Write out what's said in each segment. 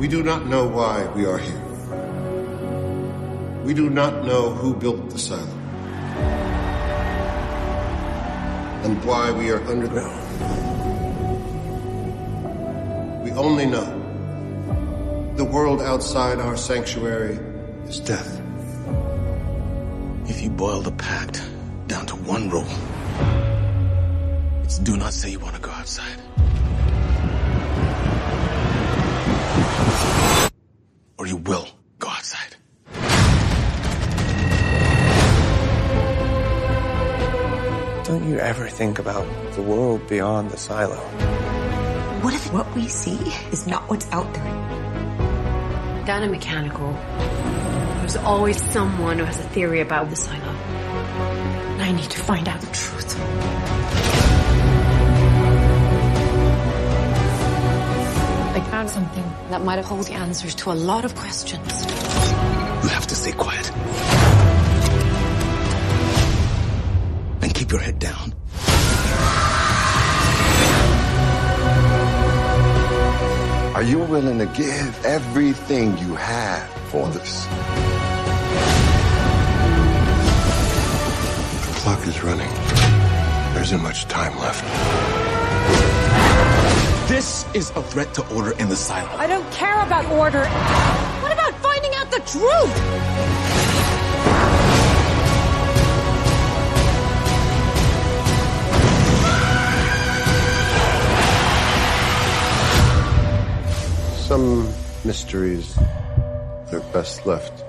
We do not know why we are here. We do not know who built the silo. And why we are underground. We only know the world outside our sanctuary is death. If you boil the pact down to one rule, it's do not say you want to go outside. Or you will go outside. Don't you ever think about the world beyond the silo? What if what we see is not what's out there? Down in mechanical, there's always someone who has a theory about the silo. And I need to find out the truth. Found something that might hold the answers to a lot of questions. You have to stay quiet. And keep your head down. Are you willing to give everything you have for this? The clock is running. There isn't much time left. This is a threat to order in the silo. I don't care about order. What about finding out the truth? Some mysteries are best left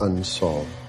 unsolved.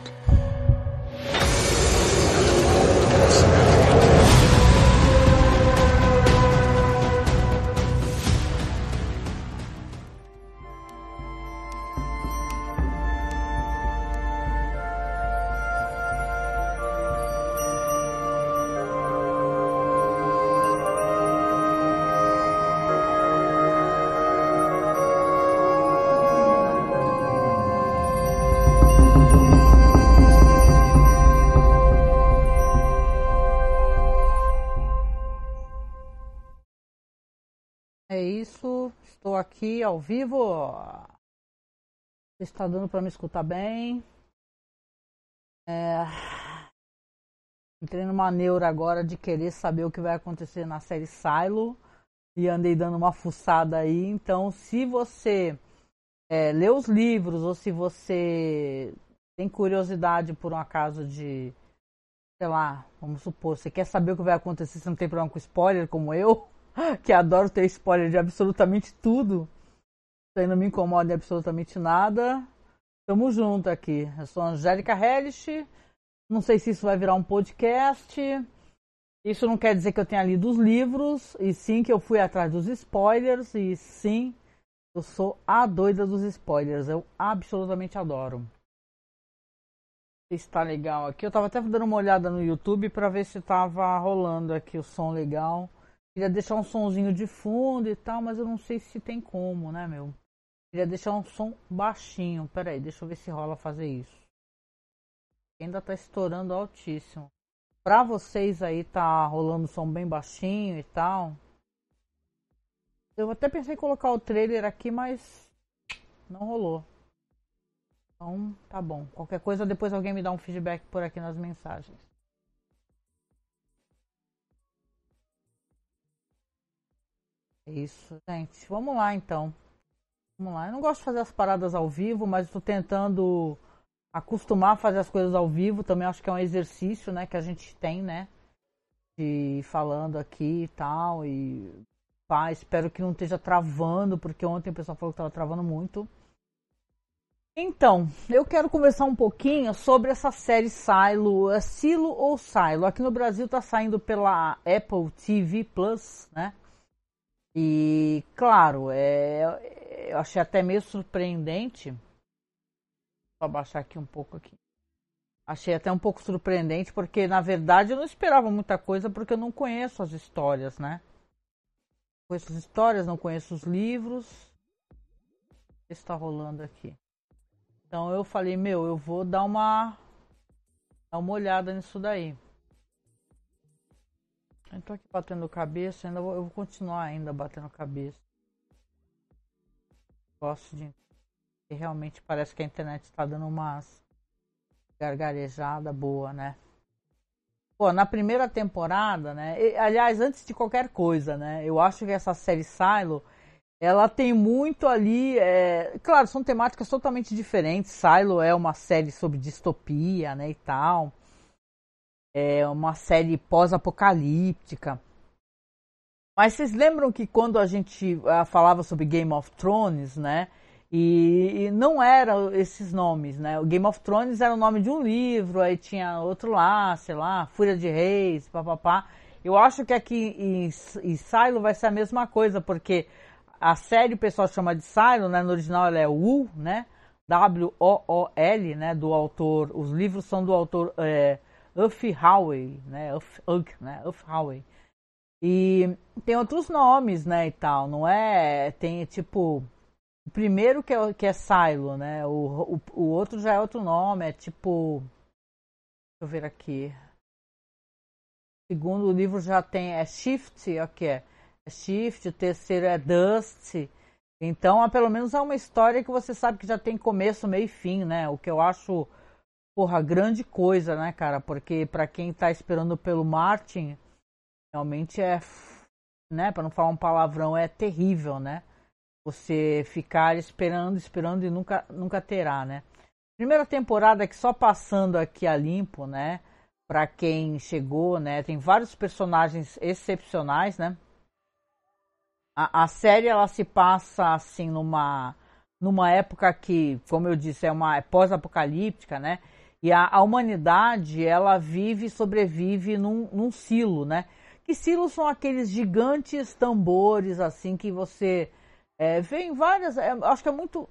É isso, estou aqui ao vivo. Está dando para me escutar bem? É... Entrei numa neura agora de querer saber o que vai acontecer na série Silo e andei dando uma fuçada aí. Então, se você é, os livros ou se você tem curiosidade por um acaso de, sei lá, vamos supor, você quer saber o que vai acontecer, você não tem problema com spoiler como eu, que adoro ter spoiler de absolutamente tudo. Isso aí não me incomoda em absolutamente nada. Tamo junto aqui. Eu sou a Angélica Hellish. Não sei se isso vai virar um podcast. Isso não quer dizer que eu tenha lido os livros, e sim que eu fui atrás dos spoilers, e sim, eu sou a doida dos spoilers. Eu absolutamente adoro. Está legal aqui. Eu tava até dando uma olhada no YouTube para ver se tava rolando aqui o som legal. Queria deixar um sonzinho de fundo e tal, mas eu não sei se tem como, né, meu? Queria deixar um som baixinho. Pera aí, deixa eu ver se rola fazer isso. Ainda tá estourando altíssimo. Pra vocês aí tá rolando som bem baixinho e tal. Eu até pensei em colocar o trailer aqui, mas não rolou. Então, tá bom. Qualquer coisa, depois alguém me dá um feedback por aqui nas mensagens. É isso, gente. Vamos lá, então. Vamos lá. Eu não gosto de fazer as paradas ao vivo, mas estou tentando acostumar a fazer as coisas ao vivo. Também acho que é um exercício, né, que a gente tem, né? De falando aqui e tal. E espero que não esteja travando, porque ontem o pessoal falou que estava travando muito. Então, eu quero conversar um pouquinho sobre essa série Silo, é Silo ou Silo. Aqui no Brasil está saindo pela Apple TV Plus, né? E, claro, é, eu achei até meio surpreendente. Vou abaixar aqui um pouco aqui. Achei até um pouco surpreendente, porque na verdade eu não esperava muita coisa, porque eu não conheço as histórias, né? Conheço as histórias, não conheço os livros. O que está rolando aqui? Então eu falei, meu, eu vou dar uma, dar uma olhada nisso daí. Eu tô aqui batendo cabeça, ainda vou, eu vou continuar ainda batendo cabeça. Gosto de. Realmente parece que a internet está dando umas gargarejada boa, né? Pô, na primeira temporada, né? E, aliás, antes de qualquer coisa, né? Eu acho que essa série Silo, ela tem muito ali. É... Claro, são temáticas totalmente diferentes. Silo é uma série sobre distopia, né? E tal. É uma série pós-apocalíptica. Mas vocês lembram que quando a gente uh, falava sobre Game of Thrones, né? E, e, não eram esses nomes, né? O Game of Thrones era o nome de um livro, aí tinha outro lá, sei lá, Fúria de Reis, papapá. Eu acho que aqui em, em Silo vai ser a mesma coisa, porque a série o pessoal chama de Silo, né? No original ela é Wool, né? W-O-O-L, né? Do autor, os livros são do autor é, Uff Howey, né? Uff, Ugg, né? Uff Howey. E tem outros nomes, né, e tal, não é? Tem tipo o primeiro que é, que é Silo, né? O, o, o outro já é outro nome, é tipo. Deixa eu ver aqui. O segundo livro já tem. É Shift, o que é? É Shift, o terceiro é Dust. Então, pelo menos é uma história que você sabe que já tem começo, meio e fim, né? O que eu acho, porra, grande coisa, né, cara? Porque para quem tá esperando pelo Martin, realmente é, né, para não falar um palavrão, é terrível, né? Você ficar esperando, esperando e nunca, nunca terá, né? Primeira temporada que só passando aqui a limpo, né? Para quem chegou, né? Tem vários personagens excepcionais, né? A, a série ela se passa assim numa numa época que, como eu disse, é uma é pós-apocalíptica, né? E a, a, humanidade ela vive e sobrevive num, num silo, né? Que silos são aqueles gigantes tambores assim que você é, vem várias. É, acho que é muito.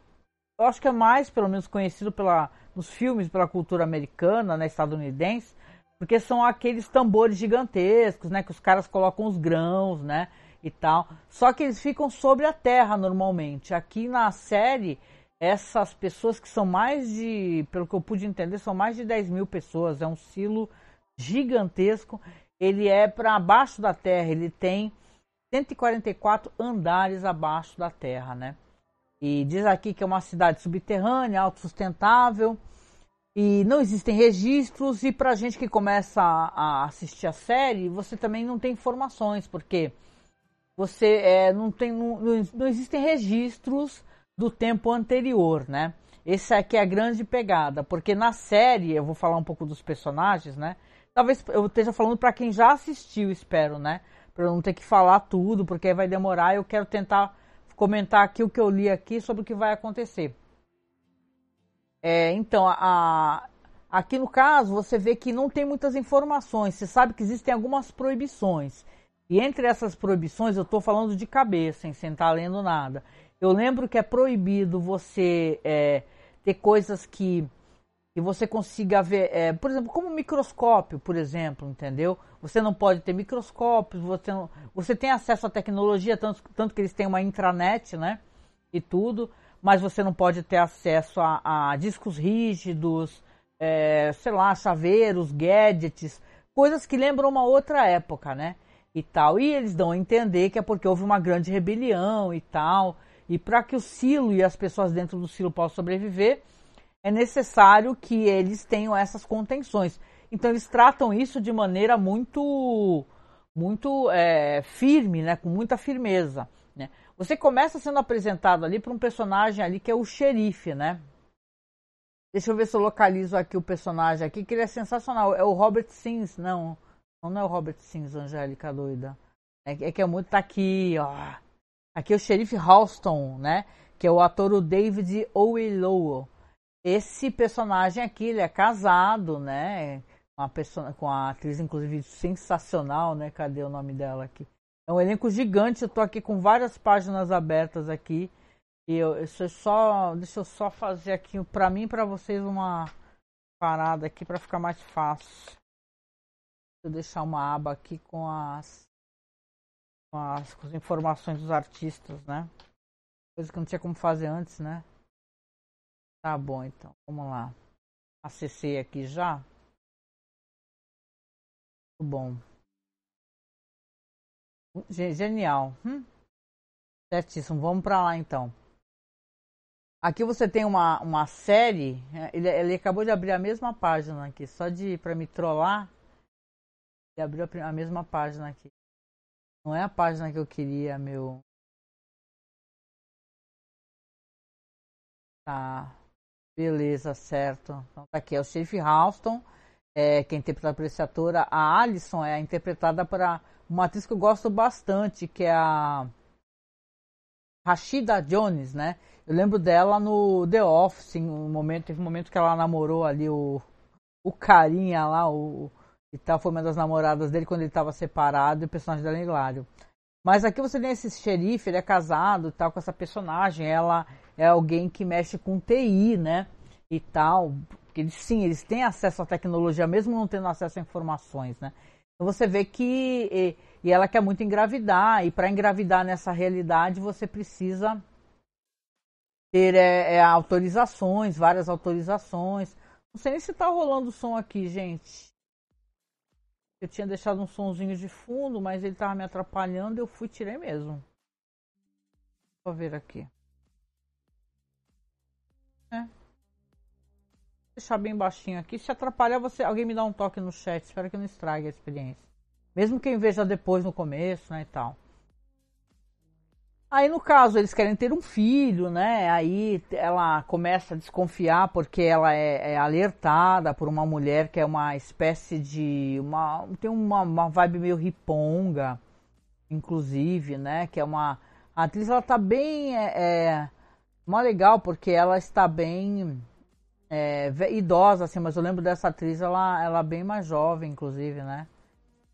Acho que é mais, pelo menos, conhecido pela, nos filmes pela cultura americana, né, estadunidense, porque são aqueles tambores gigantescos, né, que os caras colocam os grãos, né, e tal. Só que eles ficam sobre a terra normalmente. Aqui na série, essas pessoas que são mais de, pelo que eu pude entender, são mais de 10 mil pessoas. É um silo gigantesco. Ele é para baixo da terra. Ele tem 144 andares abaixo da terra, né? E diz aqui que é uma cidade subterrânea, autossustentável, e não existem registros. E para gente que começa a, assistir a série, você também não tem informações, porque você é, não tem, não, não existem registros do tempo anterior, né? Essa aqui é a grande pegada, porque na série, eu vou falar um pouco dos personagens, né? Talvez eu esteja falando para quem já assistiu, espero, né? Para eu não ter que falar tudo, porque vai demorar. Eu quero tentar comentar aqui o que eu li aqui sobre o que vai acontecer. É, então, a, aqui no caso, você vê que não tem muitas informações. Você sabe que existem algumas proibições. E entre essas proibições, eu estou falando de cabeça, sem estar lendo nada. Eu lembro que é proibido você é, ter coisas que que você consiga ver, é, por exemplo, como microscópio, por exemplo, entendeu? Você não pode ter microscópios, você, não, você tem acesso à tecnologia, tanto, tanto que eles têm uma intranet, né? E tudo, mas você não pode ter acesso a, a discos rígidos, é, sei lá, chaveiros, gadgets, coisas que lembram uma outra época, né? E tal. E eles dão a entender que é porque houve uma grande rebelião e tal. E para que o silo e as pessoas dentro do silo possam sobreviver, é necessário que eles tenham essas contenções. Então eles tratam isso de maneira muito, muito é, firme, né, com muita firmeza. Né? Você começa sendo apresentado ali para um personagem ali que é o xerife, né? Deixa eu ver se eu localizo aqui o personagem aqui, que ele é sensacional. É o Robert Sims, não. Não é o Robert Sims, Angélica doida. É, é que é muito. Tá aqui, ó. Aqui é o xerife Halston, né? Que é o ator o David Oyelowo. Esse personagem aqui, ele é casado, né? Com a, pessoa, com a atriz, inclusive, sensacional, né? Cadê o nome dela aqui? É um elenco gigante, eu tô aqui com várias páginas abertas aqui. E eu, é só. Deixa eu só fazer aqui para mim e pra vocês uma parada aqui para ficar mais fácil. Deixa eu deixar uma aba aqui com as, com as, com as informações dos artistas, né? Coisa que não tinha como fazer antes, né? Tá bom, então. Vamos lá. Acessei aqui já. Muito bom. Genial. Hum? Certíssimo. Vamos para lá, então. Aqui você tem uma, uma série, é, ele, ele acabou de abrir a mesma página aqui, só de para me trollar. Ele abriu a, a mesma página aqui. Não é a página que eu queria, meu. Tá. Beleza, certo. Então tá aqui, é o Sheriff Houston, é, que é interpretado por esse ator. A Alison é interpretada por uma atriz que eu gosto bastante, que é a Rashida Jones, né? Eu lembro dela no The Office, um momento, teve um momento que ela namorou ali o, o carinha lá, o, e tal, foi uma das namoradas dele quando ele estava separado e o personagem dela é hilário. Mas aqui você tem esse xerife, ele é casado e tal com essa personagem, ela é alguém que mexe com TI, né? E tal. Porque eles, sim, eles têm acesso à tecnologia, mesmo não tendo acesso a informações, né? Então você vê que. E, e ela quer muito engravidar, e para engravidar nessa realidade você precisa ter é, é, autorizações, várias autorizações. Não sei nem se tá rolando som aqui, gente. Eu tinha deixado um sonzinho de fundo, mas ele tava me atrapalhando eu fui tirei mesmo. Vou ver aqui. É. Deixar bem baixinho aqui. Se atrapalhar, você, alguém me dá um toque no chat. Espero que não estrague a experiência. Mesmo quem veja depois no começo, né, e tal. Aí no caso eles querem ter um filho, né? Aí ela começa a desconfiar porque ela é, é, alertada por uma mulher que é uma espécie de uma tem uma, uma vibe meio riponga, inclusive, né? Que é uma a atriz ela tá bem é, é uma legal porque ela está bem é, idosa assim, mas eu lembro dessa atriz ela ela é bem mais jovem, inclusive, né?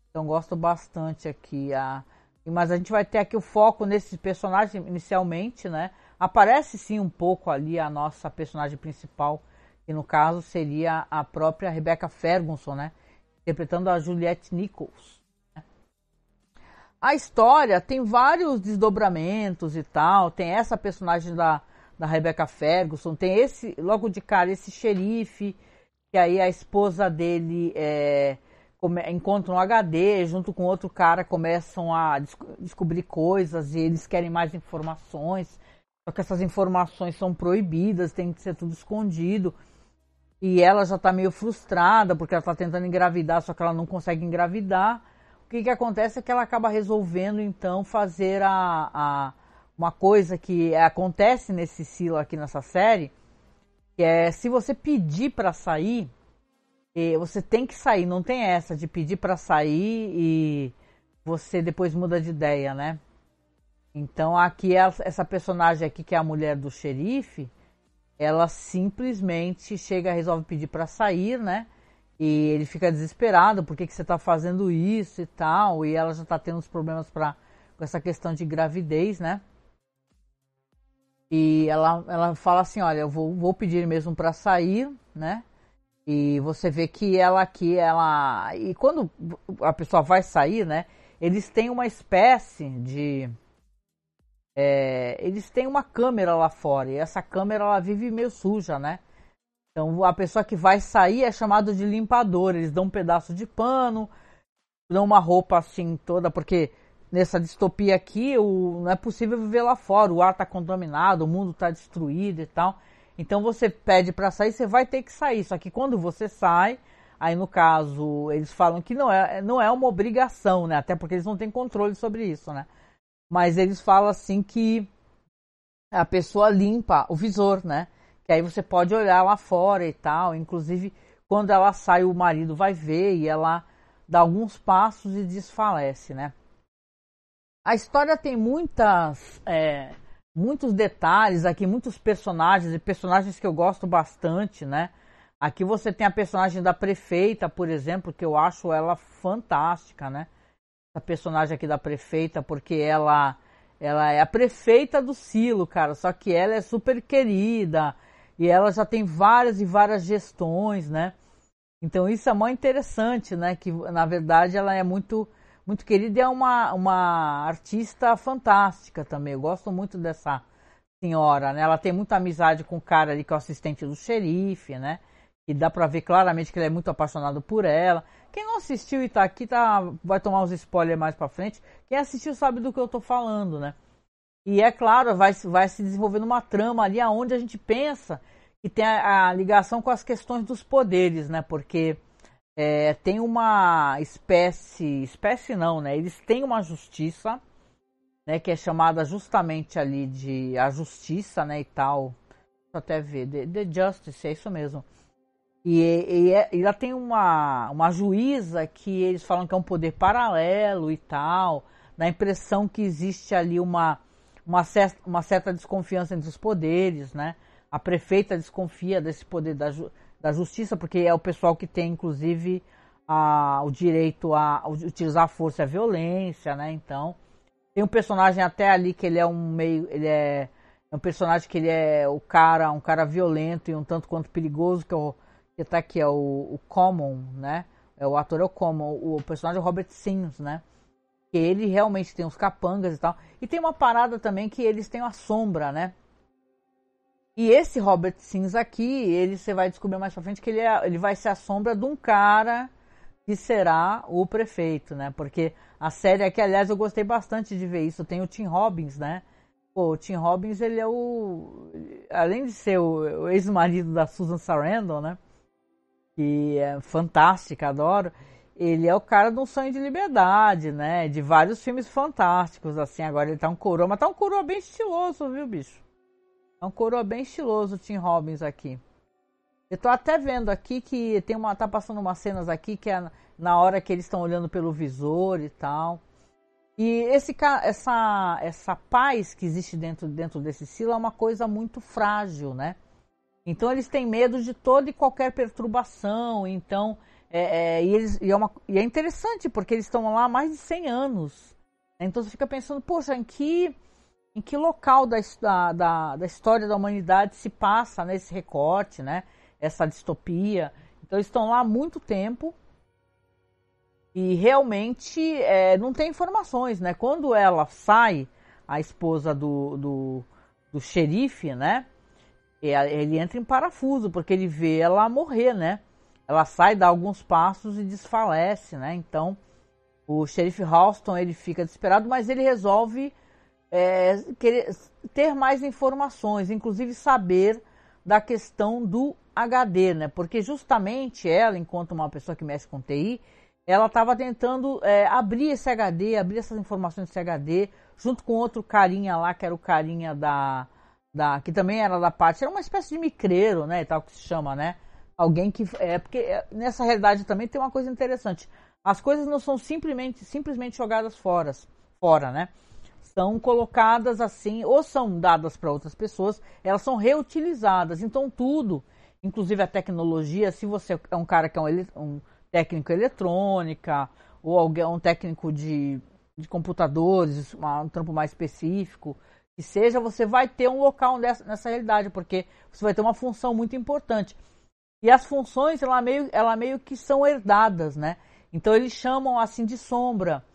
Então gosto bastante aqui a mas a gente vai ter aqui o foco nesse personagem inicialmente, né? Aparece sim um pouco ali a nossa personagem principal, que no caso seria a própria Rebecca Ferguson, né? Interpretando a Juliette Nichols. Né? A história tem vários desdobramentos e tal. Tem essa personagem da, da Rebecca Ferguson, tem esse, logo de cara, esse xerife, que aí a esposa dele é encontram um HD, junto com outro cara começam a descobrir coisas e eles querem mais informações. Só que essas informações são proibidas, tem que ser tudo escondido. E ela já está meio frustrada porque ela está tentando engravidar, só que ela não consegue engravidar. O que, que acontece é que ela acaba resolvendo então fazer a, a uma coisa que acontece nesse silo aqui nessa série, que é se você pedir para sair, você tem que sair, não tem essa de pedir para sair e você depois muda de ideia, né? Então aqui essa personagem aqui que é a mulher do xerife, ela simplesmente chega, resolve pedir para sair, né? E ele fica desesperado, por que, que você está fazendo isso e tal? E ela já está tendo uns problemas pra, com essa questão de gravidez, né? E ela, ela fala assim, olha, eu vou, vou pedir mesmo para sair, né? E você vê que ela aqui, ela. E quando a pessoa vai sair, né? Eles têm uma espécie de. É, eles têm uma câmera lá fora. E essa câmera ela vive meio suja, né? Então a pessoa que vai sair é chamada de limpador. Eles dão um pedaço de pano, dão uma roupa assim toda, porque nessa distopia aqui o, não é possível viver lá fora. O ar está contaminado, o mundo está destruído e tal. Então você pede para sair, você vai ter que sair. Só que quando você sai, aí no caso, eles falam que não é, não é uma obrigação, né? Até porque eles não têm controle sobre isso, né? Mas eles falam assim que a pessoa limpa o visor, né? Que aí você pode olhar lá fora e tal. Inclusive, quando ela sai, o marido vai ver e ela dá alguns passos e desfalece, né? A história tem muitas. É, muitos detalhes aqui, muitos personagens e personagens que eu gosto bastante, né? Aqui você tem a personagem da prefeita, por exemplo, que eu acho ela fantástica, né? Essa personagem aqui da prefeita, porque ela ela é a prefeita do Silo, cara, só que ela é super querida e ela já tem várias e várias gestões, né? Então isso é muito interessante, né? Que na verdade ela é muito muito querida e é uma, uma artista fantástica também. Eu gosto muito dessa senhora, né? Ela tem muita amizade com o cara ali que é o assistente do xerife, né? E dá pra ver claramente que ele é muito apaixonado por ela. Quem não assistiu e tá aqui tá, vai tomar uns spoilers mais pra frente. Quem assistiu sabe do que eu tô falando, né? E é claro, vai, vai se desenvolvendo uma trama ali aonde a gente pensa que tem a, a ligação com as questões dos poderes, né? Porque é, tem uma espécie, espécie não, né? Eles têm uma justiça, né? Que é chamada justamente ali de a justiça, né? E tal. Deixa eu até ver, The, the Justice, é isso mesmo. E, e, é, e ela tem uma, uma juíza que eles falam que é um poder paralelo e tal. Dá a impressão que existe ali uma, uma, certa, uma certa desconfiança entre os poderes, né? A prefeita desconfia desse poder da, da justiça, porque é o pessoal que tem, inclusive, a, o direito a, utilizar a força e a violência, né? Então, tem um personagem até ali que ele é um meio, ele é, é um personagem que ele é o cara, um cara violento e um tanto quanto perigoso, que, é o, que tá aqui, é o, o Common, né? É, o ator é o Common, o personagem é o Robert Sims, né? Que ele realmente tem os capangas e tal. E tem uma parada também que eles têm a sombra, né? E esse Robert Sims aqui, ele você vai descobrir mais pra frente que ele, é, ele vai ser a sombra de um cara que será o prefeito, né? Porque a série aqui, aliás, eu gostei bastante de ver isso. Tem o Tim Robbins, né? Pô, o Tim Robbins, ele é o. Além de ser o, o ex-marido da Susan Sarandon, né? Que é fantástica, adoro. Ele é o cara de um sonho de liberdade, né? De vários filmes fantásticos, assim. Agora ele tá um coroa, mas tá um coroa bem estiloso, viu, bicho? É um coroa bem estiloso o Tim Robbins aqui. Eu tô até vendo aqui que tem uma. tá passando umas cenas aqui que é na hora que eles estão olhando pelo visor e tal. E esse, essa, essa paz que existe dentro, dentro desse silo é uma coisa muito frágil, né? Então eles têm medo de toda e qualquer perturbação. Então, é, é, e, eles, e, é uma, e é interessante porque eles estão lá há mais de 100 anos. Então você fica pensando, poxa, em que em que local da, da, da história da humanidade se passa nesse né, recorte, né? Essa distopia. Então estão lá há muito tempo e realmente é, não tem informações, né? Quando ela sai, a esposa do, do, do xerife, né? Ele entra em parafuso porque ele vê ela morrer, né? Ela sai, dá alguns passos e desfalece, né? Então o xerife Halston ele fica desesperado, mas ele resolve é, querer, ter mais informações, inclusive saber da questão do HD, né? Porque justamente ela, enquanto uma pessoa que mexe com TI, ela estava tentando é, abrir esse HD, abrir essas informações desse HD, junto com outro carinha lá, que era o carinha da, da que também era da parte, era uma espécie de micreiro, né, e tal que se chama, né? Alguém que é porque é, nessa realidade também tem uma coisa interessante. As coisas não são simplesmente simplesmente jogadas fora, fora, né? São colocadas assim, ou são dadas para outras pessoas, elas são reutilizadas. Então, tudo, inclusive a tecnologia, se você é um cara que é um, um técnico eletrônica, ou alguém, um técnico de, de computadores, uma, um trampo mais específico, que seja, você vai ter um local nessa, nessa realidade, porque você vai ter uma função muito importante. E as funções, ela meio, ela meio que são herdadas, né? Então eles chamam assim de sombra.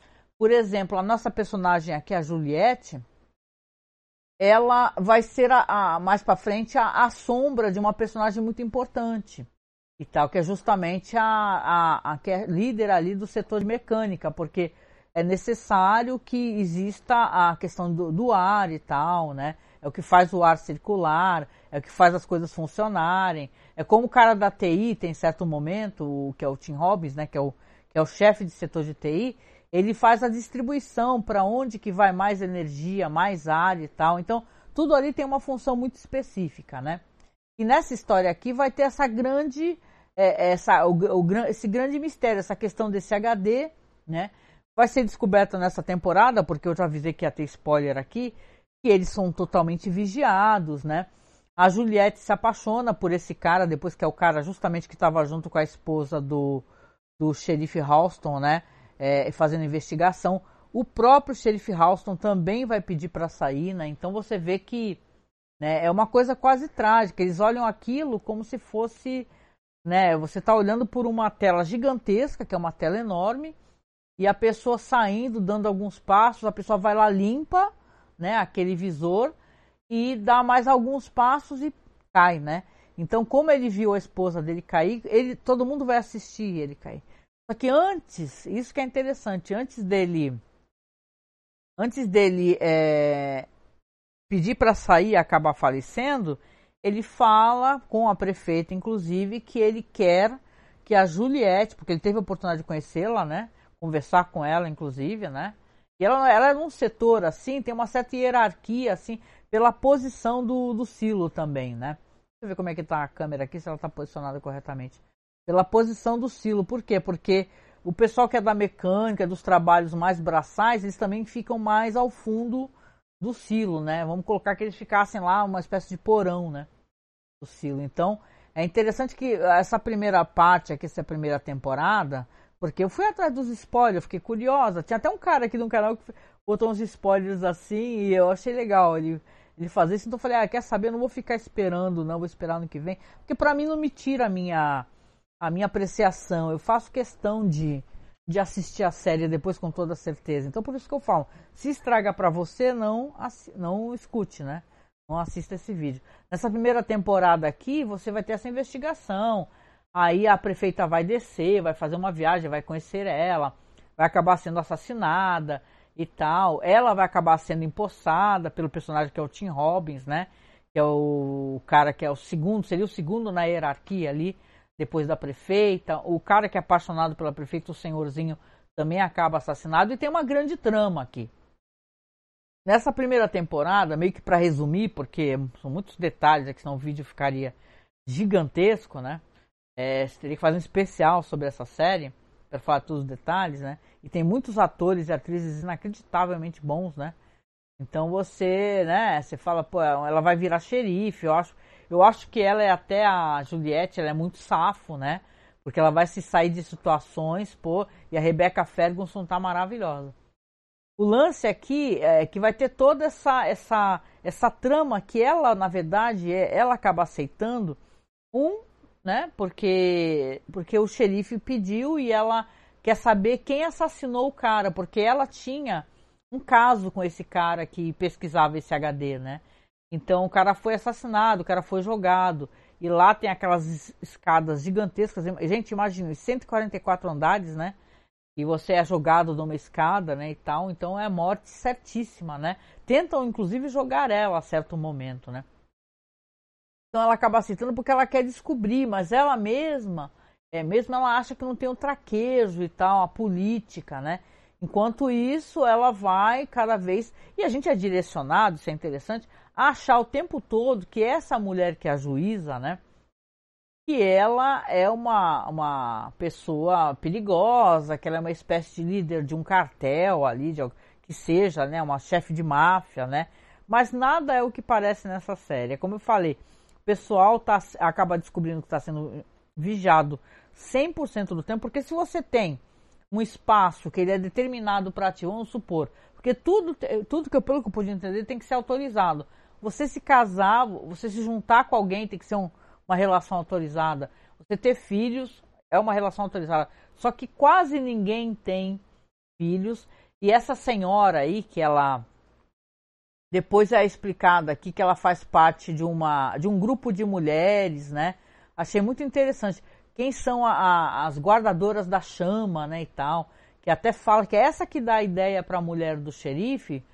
Por exemplo, a nossa personagem aqui, a Juliette, ela vai ser a, a mais para frente a, a, sombra de uma personagem muito importante e tal, que é justamente a, a, a que é líder ali do setor de mecânica, porque é necessário que exista a questão do, do, ar e tal, né? É o que faz o ar circular, é o que faz as coisas funcionarem. É como o cara da TI tem certo momento, que é o Tim Robbins, né? Que é o, que é o chefe de setor de TI, ele faz a distribuição para onde que vai mais energia, mais ar e tal. Então, tudo ali tem uma função muito específica, né? E nessa história aqui vai ter essa grande, é, essa, o, o, esse grande mistério, essa questão desse HD, né? Vai ser descoberta nessa temporada, porque eu já avisei que ia ter spoiler aqui, que eles são totalmente vigiados, né? A Juliette se apaixona por esse cara, depois que é o cara justamente que estava junto com a esposa do, do xerife Halston, né? É, fazendo investigação. O próprio xerife Halston também vai pedir para sair, né? Então você vê que né, é uma coisa quase trágica. Eles olham aquilo como se fosse, né? Você está olhando por uma tela gigantesca, que é uma tela enorme, e a pessoa saindo, dando alguns passos, a pessoa vai lá limpa, né? Aquele visor e dá mais alguns passos e cai, né? Então, como ele viu a esposa dele cair, ele, todo mundo vai assistir ele cair. Só que antes, isso que é interessante, antes dele, antes dele é, pedir para sair e acabar falecendo, ele fala com a prefeita, inclusive, que ele quer que a Juliette, porque ele teve a oportunidade de conhecê-la, né? Conversar com ela, inclusive, né? E ela, ela é num setor assim, tem uma certa hierarquia, assim, pela posição do, do silo também, né? Deixa eu ver como é que tá a câmera aqui, se ela está posicionada corretamente. Pela posição do silo. Por quê? Porque o pessoal que é da mecânica, dos trabalhos mais braçais, eles também ficam mais ao fundo do silo, né? Vamos colocar que eles ficassem lá, uma espécie de porão, né? Do silo. Então, é interessante que essa primeira parte aqui, essa primeira temporada, porque eu fui atrás dos spoilers, fiquei curiosa. Tinha até um cara aqui no canal que botou uns spoilers assim e eu achei legal ele, ele fazer isso. Então eu falei, ah, quer saber? Eu não vou ficar esperando, não, vou esperar no que vem. Porque pra mim não me tira a minha, a minha apreciação. Eu faço questão de, de assistir a série depois com toda certeza. Então por isso que eu falo, se estraga para você, não, não escute, né? Não assista esse vídeo. Nessa primeira temporada aqui, você vai ter essa investigação. Aí a prefeita vai descer, vai fazer uma viagem, vai conhecer ela, vai acabar sendo assassinada e tal. Ela vai acabar sendo empossada pelo personagem que é o Tim Robbins, né? Que é o cara que é o segundo, seria o segundo na hierarquia ali depois da prefeita. O cara que é apaixonado pela prefeita, o senhorzinho, também acaba assassinado. E tem uma grande trama aqui. Nessa primeira temporada, meio que para resumir, porque são muitos detalhes, aqui senão o vídeo ficaria gigantesco, né? É, teria que fazer um especial sobre essa série para falar todos os detalhes, né? E tem muitos atores e atrizes inacreditavelmente bons, né? Então você, né? Você fala, pô, ela vai virar xerife. Eu acho, eu acho que ela é até a Juliette, ela é muito safo, né? Porque ela vai se sair de situações, pô, e a Rebecca Ferguson tá maravilhosa. O lance aqui é que vai ter toda essa essa essa trama que ela, na verdade, é, ela acaba aceitando um, né? Porque porque o xerife pediu e ela quer saber quem assassinou o cara, porque ela tinha um caso com esse cara que pesquisava esse HD, né? Então o cara foi assassinado, o cara foi jogado. E lá tem aquelas escadas gigantescas. Gente, imagina, 144 andares, né? E você é jogado numa escada, né? E tal. Então é morte certíssima, né? Tentam, inclusive, jogar ela a certo momento, né? Então ela acaba citando porque ela quer descobrir, mas ela mesma, é, mesmo ela acha que não tem o traquejo e tal, a política, né? Enquanto isso, ela vai cada vez. E a gente é direcionado, isso é interessante, achar o tempo todo que essa mulher que é a juíza, né? Que ela é uma, uma pessoa perigosa, que ela é uma espécie de líder de um cartel ali, de, que seja, né? Uma chefe de máfia, né? Mas nada é o que parece nessa série. É como eu falei, o pessoal tá, acaba descobrindo que está sendo vigiado 100% do tempo, porque se você tem um espaço que ele é determinado para ti, vamos supor, porque tudo, tudo que eu, pelo que eu pude entender, tem que ser autorizado. Você se casar, você se juntar com alguém tem que ser um, uma relação autorizada. Você ter filhos é uma relação autorizada. Só que quase ninguém tem filhos. E essa senhora aí, que ela depois é explicada aqui que ela faz parte de uma de um grupo de mulheres, né? Achei muito interessante quem são a, a, as guardadoras da chama, né, e tal, que até fala que é essa que dá a ideia para a mulher do xerife,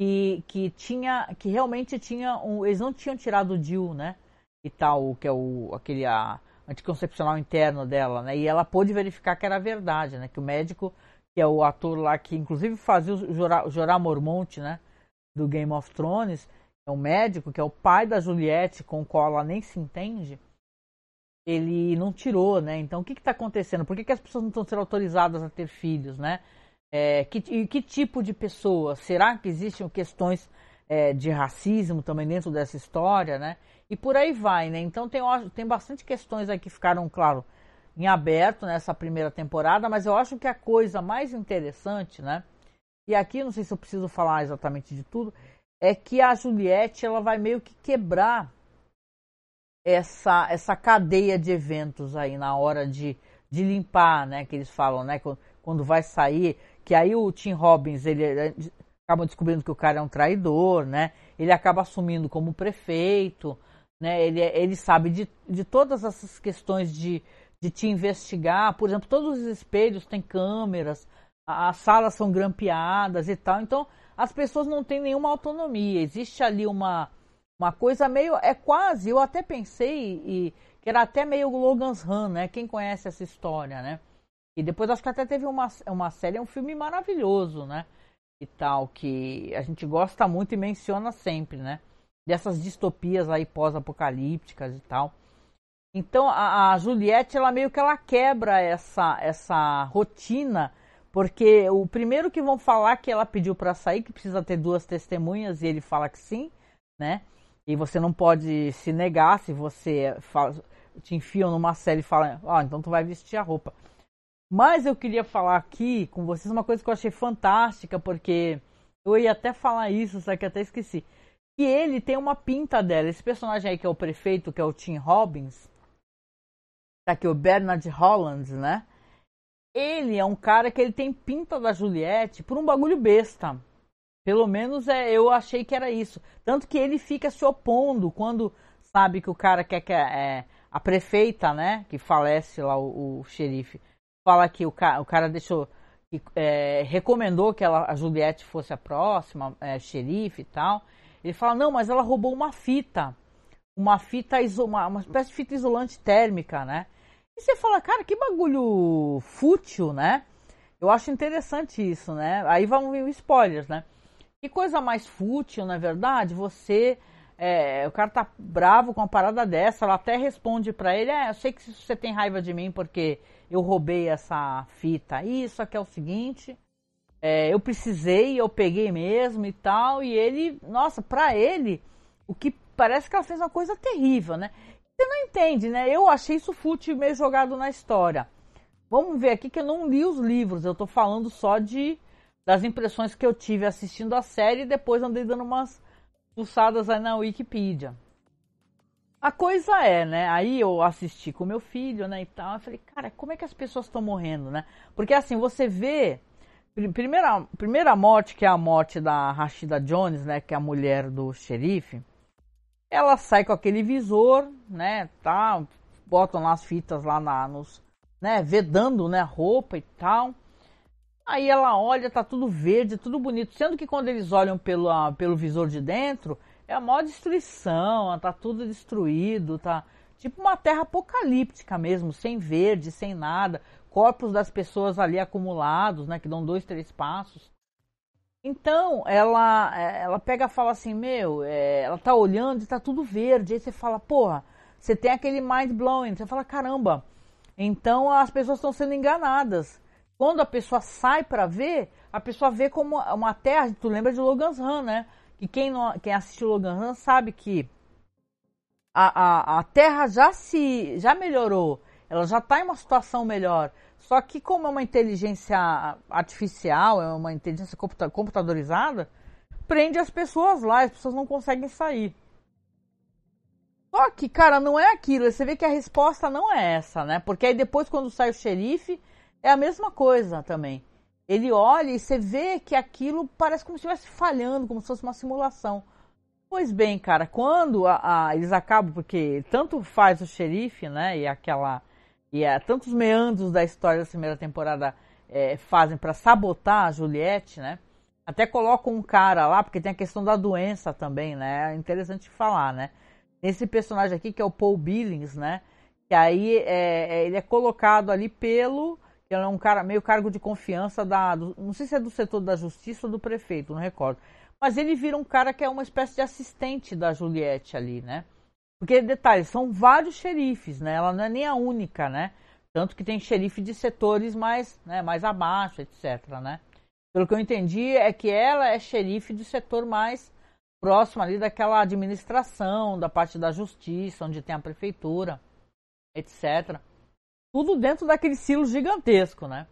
que, que tinha, que realmente tinha um, eles não tinham tirado o DIU, né, e tal, que é o aquele a, anticoncepcional interno dela, né, e ela pôde verificar que era verdade, né, que o médico, que é o ator lá que inclusive fazia o Jorah, Jorah Mormont, né, do Game of Thrones, é um médico que é o pai da Juliette, com o qual ela nem se entende, ele não tirou, né? Então o que está acontecendo? Por que, que as pessoas não estão sendo autorizadas a ter filhos, né? É, que, e que tipo de pessoa? Será que existem questões é, de racismo também dentro dessa história, né? E por aí vai, né? Então tem, tem bastante questões aí que ficaram, claro, em aberto nessa primeira temporada, mas eu acho que a coisa mais interessante, né? E aqui não sei se eu preciso falar exatamente de tudo, é que a Juliette ela vai meio que quebrar essa, essa cadeia de eventos aí na hora de, de limpar, né? Que eles falam, né? Quando vai sair, que aí o Tim Robbins, ele acaba descobrindo que o cara é um traidor, né? Ele acaba assumindo como prefeito, né? Ele, ele sabe de, de todas essas questões de, de te investigar. Por exemplo, todos os espelhos têm câmeras. as salas são grampeadas e tal. Então, as pessoas não têm nenhuma autonomia. Existe ali uma, uma coisa meio. É quase, eu até pensei e, que era até meio Logan's Run, né? Quem conhece essa história, né? E depois acho que até teve uma, uma série, é um filme maravilhoso, né? E tal, que a gente gosta muito e menciona sempre, né? Dessas distopias aí pós-apocalípticas e tal. Então a, a Juliette, ela meio que ela quebra essa, essa rotina porque o primeiro que vão falar que ela pediu para sair, que precisa ter duas testemunhas, e ele fala que sim, né? E você não pode se negar se você fala, te enfiam numa série e falam, ó, oh, então tu vai vestir a roupa. Mas eu queria falar aqui com vocês uma coisa que eu achei fantástica, porque eu ia até falar isso, só que até esqueci. Que ele tem uma pinta dela. Esse personagem aí que é o prefeito, que é o Tim Robbins, tá aqui o Bernard Holland, né? ele é um cara que ele tem pinta da Juliette por um bagulho besta. Pelo menos é, eu achei que era isso. Tanto que ele fica se opondo quando sabe que o cara quer que é, a prefeita, né, que falece lá o, o xerife, fala que o, ca, o cara deixou, que, é, recomendou que ela, a Juliette fosse a próxima é, xerife e tal. Ele fala não, mas ela roubou uma fita, uma fita uma, uma espécie de fita isolante térmica, né? E você fala, cara, que bagulho fútil, né? Eu acho interessante isso, né? Aí vamos ver os spoilers, né? Que coisa mais fútil, na é verdade, você. É, o cara tá bravo com uma parada dessa, ela até responde para ele: É, eu sei que você tem raiva de mim porque eu roubei essa fita. Isso aqui é o seguinte: é, eu precisei, eu peguei mesmo e tal. E ele, nossa, pra ele, o que parece que ela fez uma coisa terrível, né? Você não entende, né? Eu achei isso fútil meio jogado na história. Vamos ver aqui que eu não li os livros, eu tô falando só de das impressões que eu tive assistindo a série e depois andei dando umas pulsadas aí na Wikipedia. A coisa é, né? Aí eu assisti com meu filho, né, e tal. Eu falei, cara, como é que as pessoas estão morrendo, né? Porque assim, você vê. Primeira, primeira morte, que é a morte da Rashida Jones, né? Que é a mulher do xerife. Ela sai com aquele visor, né? Tá, botam lá as fitas lá na, nos, né? Vedando, né? Roupa e tal. Aí ela olha, tá tudo verde, tudo bonito. Sendo que quando eles olham pelo, pelo visor de dentro, é a maior destruição, tá tudo destruído, tá tipo uma terra apocalíptica mesmo, sem verde, sem nada. Corpos das pessoas ali acumulados, né? Que dão dois, três passos. Então, ela, é, ela pega e fala assim, meu, é, ela tá olhando e tá tudo verde. Aí você fala, porra, você tem aquele mind blowing. Você fala, caramba. Então as pessoas estão sendo enganadas. Quando a pessoa sai para ver, a pessoa vê como uma terra. Tu lembra de Logan's Run, né? Que quem, não, quem assistiu Logan's Run sabe que a, a, a terra já se já melhorou. Ela já está em uma situação melhor. Só que como é uma inteligência artificial, é uma inteligência computadorizada, prende as pessoas lá, as pessoas não conseguem sair. Só que, cara, não é aquilo. Você vê que a resposta não é essa, né? Porque aí depois, quando sai o xerife, é a mesma coisa também. Ele olha e você vê que aquilo parece como se estivesse falhando, como se fosse uma simulação. Pois bem, cara, quando a, a, eles acabam, porque tanto faz o xerife, né, e aquela e é, tantos meandros da história da primeira temporada é, fazem para sabotar a Juliette, né? Até colocam um cara lá, porque tem a questão da doença também, né? É interessante falar, né? Esse personagem aqui, que é o Paul Billings, né? Que aí é ele é colocado ali pelo. Que é um cara meio cargo de confiança da. Do, não sei se é do setor da justiça ou do prefeito, não recordo. Mas ele vira um cara que é uma espécie de assistente da Juliette ali, né? Porque, detalhe, são vários xerifes, né? Ela não é nem a única, né? Tanto que tem xerife de setores mais, né, mais abaixo, etc, né? Pelo que eu entendi, é que ela é xerife do setor mais próximo ali daquela administração, da parte da justiça, onde tem a prefeitura, etc. Tudo dentro daquele silo gigantesco, né?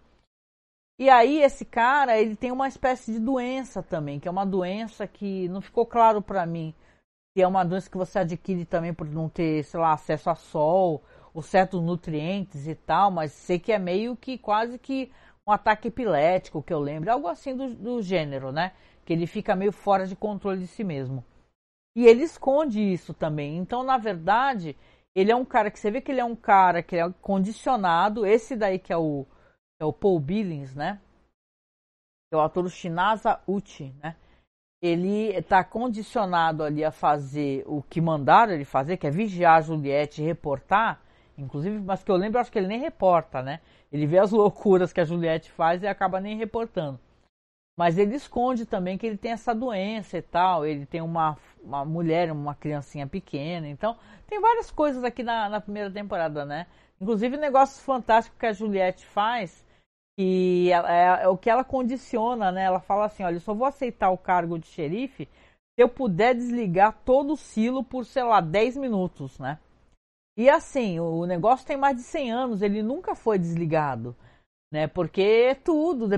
E aí esse cara, ele tem uma espécie de doença também, que é uma doença que não ficou claro para mim que é uma doença que você adquire também por não ter, sei lá, acesso a sol, ou certos nutrientes e tal, mas sei que é meio que quase que um ataque epilético, que eu lembro, algo assim do, do gênero, né? Que ele fica meio fora de controle de si mesmo. E ele esconde isso também. Então, na verdade, ele é um cara que você vê que ele é um cara que é condicionado. Esse daí que é o, é o Paul Billings, né? é o ator Shinasa Uchi, né? Ele está condicionado ali a fazer o que mandaram ele fazer, que é vigiar a Juliette e reportar, inclusive, mas que eu lembro, acho que ele nem reporta, né? Ele vê as loucuras que a Juliette faz e acaba nem reportando. Mas ele esconde também que ele tem essa doença e tal. Ele tem uma, uma mulher, uma criancinha pequena. Então, tem várias coisas aqui na, na primeira temporada, né? Inclusive, negócios fantásticos que a Juliette faz. E é, é, o que ela condiciona, né? Ela fala assim: olha, eu só vou aceitar o cargo de xerife se eu puder desligar todo o silo por, sei lá, 10 minutos, né? E assim, o negócio tem mais de 100 anos, ele nunca foi desligado né? Porque tudo,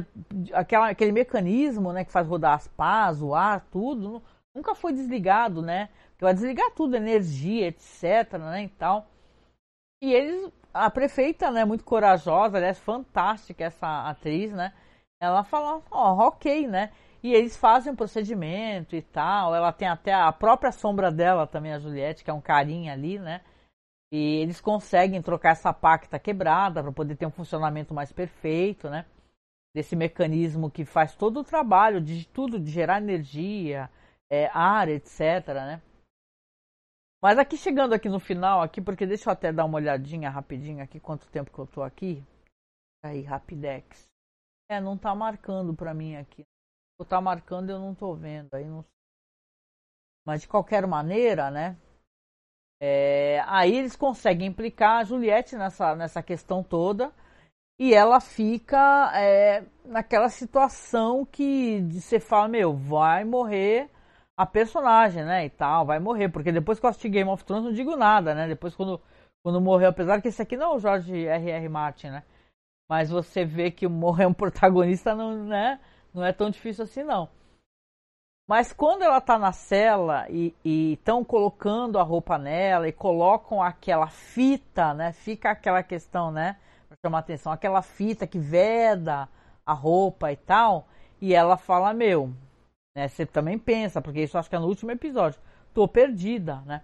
aquela, aquele mecanismo, né, que faz rodar as pás, o ar, tudo, nunca foi desligado, né? Que vai desligar tudo, energia, etc, né, e tal. E eles, a prefeita, né, muito corajosa, aliás, fantástica essa atriz, né? Ela fala, ó, oh, ok, né? E eles fazem um procedimento e tal. Ela tem até a própria sombra dela também, a Juliette, que é um carinha ali, né? E eles conseguem trocar essa pacta quebrada para poder ter um funcionamento mais perfeito, né? Desse mecanismo que faz todo o trabalho de tudo, de gerar energia, é, ar, etc, né? Mas aqui chegando aqui no final, aqui, porque deixa eu até dar uma olhadinha rapidinho aqui, quanto tempo que eu tô aqui. Aí, Rapidex. É, não tá marcando pra mim aqui. Ou tá marcando eu não tô vendo, aí não Mas de qualquer maneira, né? É, aí eles conseguem implicar a Juliette nessa, nessa questão toda e ela fica é, naquela situação que você fala, meu, vai morrer a personagem, né, e tal, vai morrer, porque depois que eu assisti Game of Thrones não digo nada, né, depois quando, quando morreu, apesar que esse aqui não é o George R.R. Martin, né, mas você vê que morrer um protagonista não, né, não é tão difícil assim não. Mas quando ela está na cela e estão colocando a roupa nela e colocam aquela fita, né? Fica aquela questão, né? Para chamar atenção, aquela fita que veda a roupa e tal. E ela fala, meu, né? Você também pensa, porque isso acho que é no último episódio. Tô perdida, né?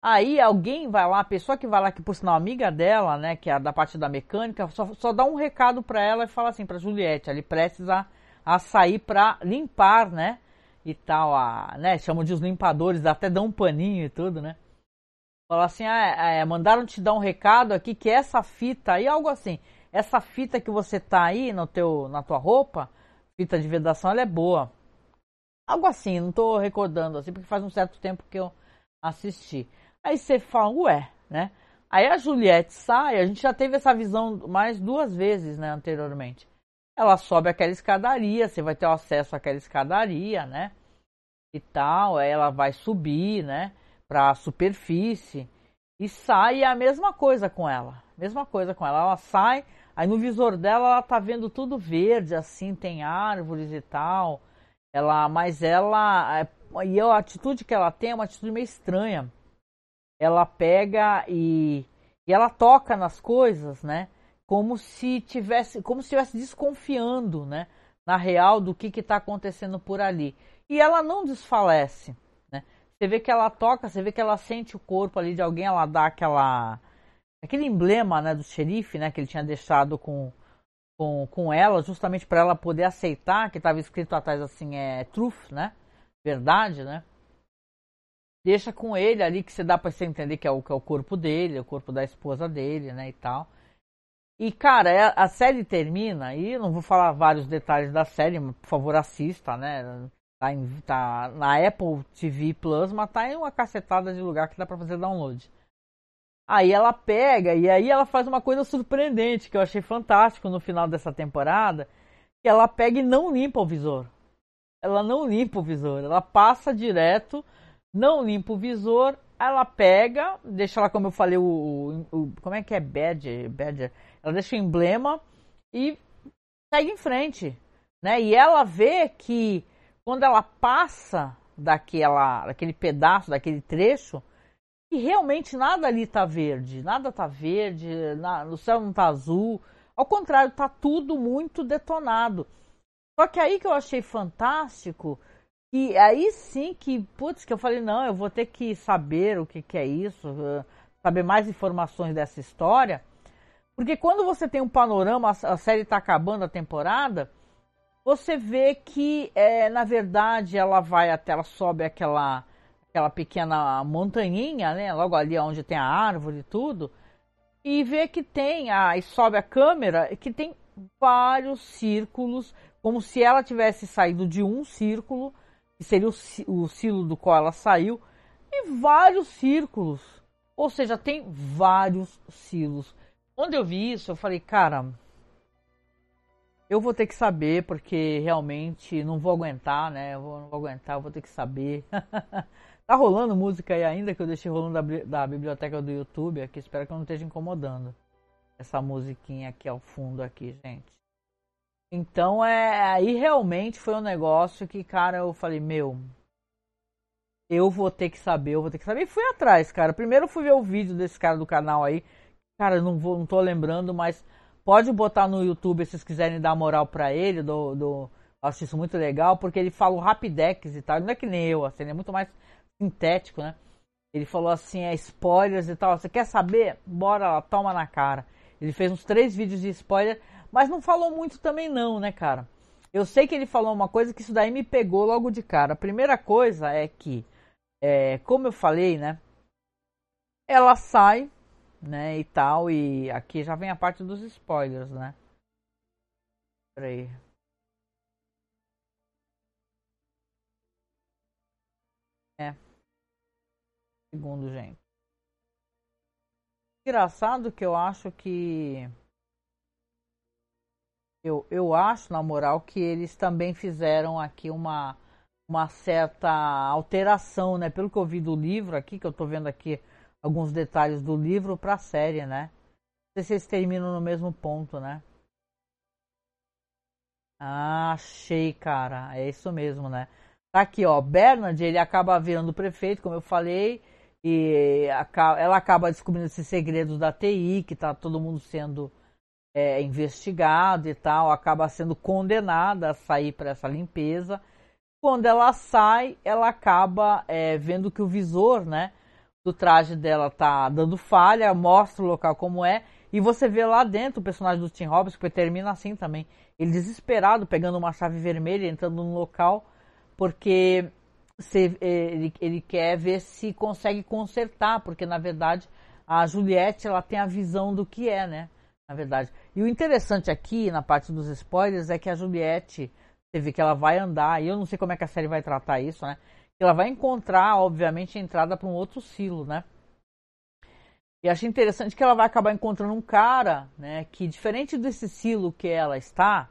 Aí alguém vai lá, a pessoa que vai lá, que por sinal amiga dela, né, que é da parte da mecânica, só, só dá um recado para ela e fala assim para Juliette, ali precisa a sair para limpar, né? E tal, a, né? Chamam de os limpadores, até dão um paninho e tudo, né? Fala assim, ah, é, mandaram te dar um recado aqui que essa fita aí, algo assim, essa fita que você tá aí no teu, na tua roupa, fita de vedação, ela é boa. Algo assim, não tô recordando assim, porque faz um certo tempo que eu assisti. Aí você fala, ué, né? Aí a Juliette sai, a gente já teve essa visão mais duas vezes, né, anteriormente ela sobe aquela escadaria, você vai ter acesso àquela escadaria, né? E tal, aí ela vai subir, né? Para a superfície e sai a mesma coisa com ela, mesma coisa com ela. Ela sai, aí no visor dela ela tá vendo tudo verde, assim, tem árvores e tal. Ela, mas ela, é, e a atitude que ela tem é uma atitude meio estranha. Ela pega e, e ela toca nas coisas, né? como se tivesse, como se estivesse desconfiando, né, na real do que está acontecendo por ali. E ela não desfalece, né? Você vê que ela toca, você vê que ela sente o corpo ali de alguém, ela dá aquela aquele emblema, né, do xerife, né, que ele tinha deixado com com, com ela, justamente para ela poder aceitar, que estava escrito atrás assim, é truth, né? Verdade, né? Deixa com ele ali que você dá para você entender que é o que é o corpo dele, o corpo da esposa dele, né, e tal. E, cara, é, a série termina, e não vou falar vários detalhes da série, por favor, assista, né? Tá, em, tá na Apple TV Plus, mas tá em uma cacetada de lugar que dá pra fazer download. Aí ela pega, e aí ela faz uma coisa surpreendente, que eu achei fantástico no final dessa temporada, que ela pega e não limpa o visor. Ela não limpa o visor, ela passa direto, não limpa o visor, ela pega, deixa lá, como eu falei, o, o, como é que é Badger? Badger ela deixa o emblema e segue em frente. Né? E ela vê que quando ela passa daquela, daquele pedaço, daquele trecho, que realmente nada ali está verde, nada está verde, na, o céu não está azul, ao contrário, está tudo muito detonado. Só que aí que eu achei fantástico, e aí sim que, putz, que eu falei, não, eu vou ter que saber o que, que é isso, saber mais informações dessa história, porque quando você tem um panorama, a série está acabando a temporada, você vê que, é, na verdade, ela vai até, ela sobe aquela, aquela pequena montanhinha, né? Logo ali onde tem a árvore e tudo. E vê que tem, a, e sobe a câmera, que tem vários círculos, como se ela tivesse saído de um círculo, que seria o, o silo do qual ela saiu, e vários círculos. Ou seja, tem vários silos. Quando eu vi isso, eu falei, cara, eu vou ter que saber, porque realmente não vou aguentar, né? Eu vou, não vou aguentar, eu vou ter que saber. tá rolando música aí ainda, que eu deixei rolando da, da biblioteca do YouTube aqui, espero que eu não esteja incomodando. Essa musiquinha aqui ao fundo aqui, gente. Então, é, aí realmente foi um negócio que, cara, eu falei, meu, eu vou ter que saber, eu vou ter que saber. E fui atrás, cara. Primeiro fui ver o vídeo desse cara do canal aí. Cara, não vou, não tô lembrando, mas pode botar no YouTube se vocês quiserem dar moral pra ele. Do, do, acho isso muito legal, porque ele fala o Rapidex e tal. Não é que nem eu, assim, ele é muito mais sintético, né? Ele falou assim, é spoilers e tal. Você quer saber? Bora lá, toma na cara. Ele fez uns três vídeos de spoiler, mas não falou muito também não, né, cara? Eu sei que ele falou uma coisa que isso daí me pegou logo de cara. A primeira coisa é que, é, como eu falei, né? Ela sai, né, e tal, e aqui já vem a parte dos spoilers, né? Peraí. Segundo, gente engraçado que eu acho que. Eu, eu acho, na moral, que eles também fizeram aqui uma, uma certa alteração, né? Pelo que eu vi do livro aqui, que eu tô vendo aqui alguns detalhes do livro para a série, né? Não sei se eles terminam no mesmo ponto, né? Ah, achei, cara. É isso mesmo, né? Tá aqui, ó. Bernard, ele acaba virando prefeito, como eu falei e ela acaba descobrindo esses segredos da TI, que está todo mundo sendo é, investigado e tal, acaba sendo condenada a sair para essa limpeza. Quando ela sai, ela acaba é, vendo que o visor, né, do traje dela tá dando falha, mostra o local como é, e você vê lá dentro o personagem do Tim Robbins, que termina assim também, ele desesperado, pegando uma chave vermelha, entrando no local, porque se, ele, ele quer ver se consegue consertar, porque na verdade a Juliette ela tem a visão do que é, né? Na verdade. E o interessante aqui, na parte dos spoilers, é que a Juliette, você vê que ela vai andar, e eu não sei como é que a série vai tratar isso, né? Ela vai encontrar, obviamente, a entrada para um outro silo, né? E achei interessante que ela vai acabar encontrando um cara, né? Que diferente desse silo que ela está,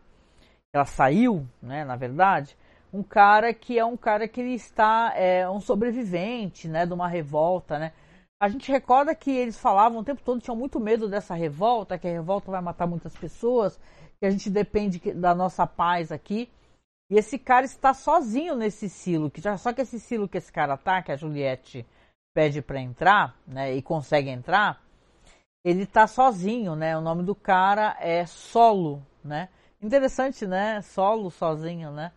ela saiu, né? Na verdade, um cara que é um cara que ele está é um sobrevivente, né, de uma revolta, né? A gente recorda que eles falavam o tempo todo, tinham muito medo dessa revolta, que a revolta vai matar muitas pessoas, que a gente depende da nossa paz aqui. E esse cara está sozinho nesse silo, que já só que esse silo que esse cara tá, que a Juliette pede para entrar, né, e consegue entrar, ele tá sozinho, né? O nome do cara é Solo, né? Interessante, né? Solo sozinho, né?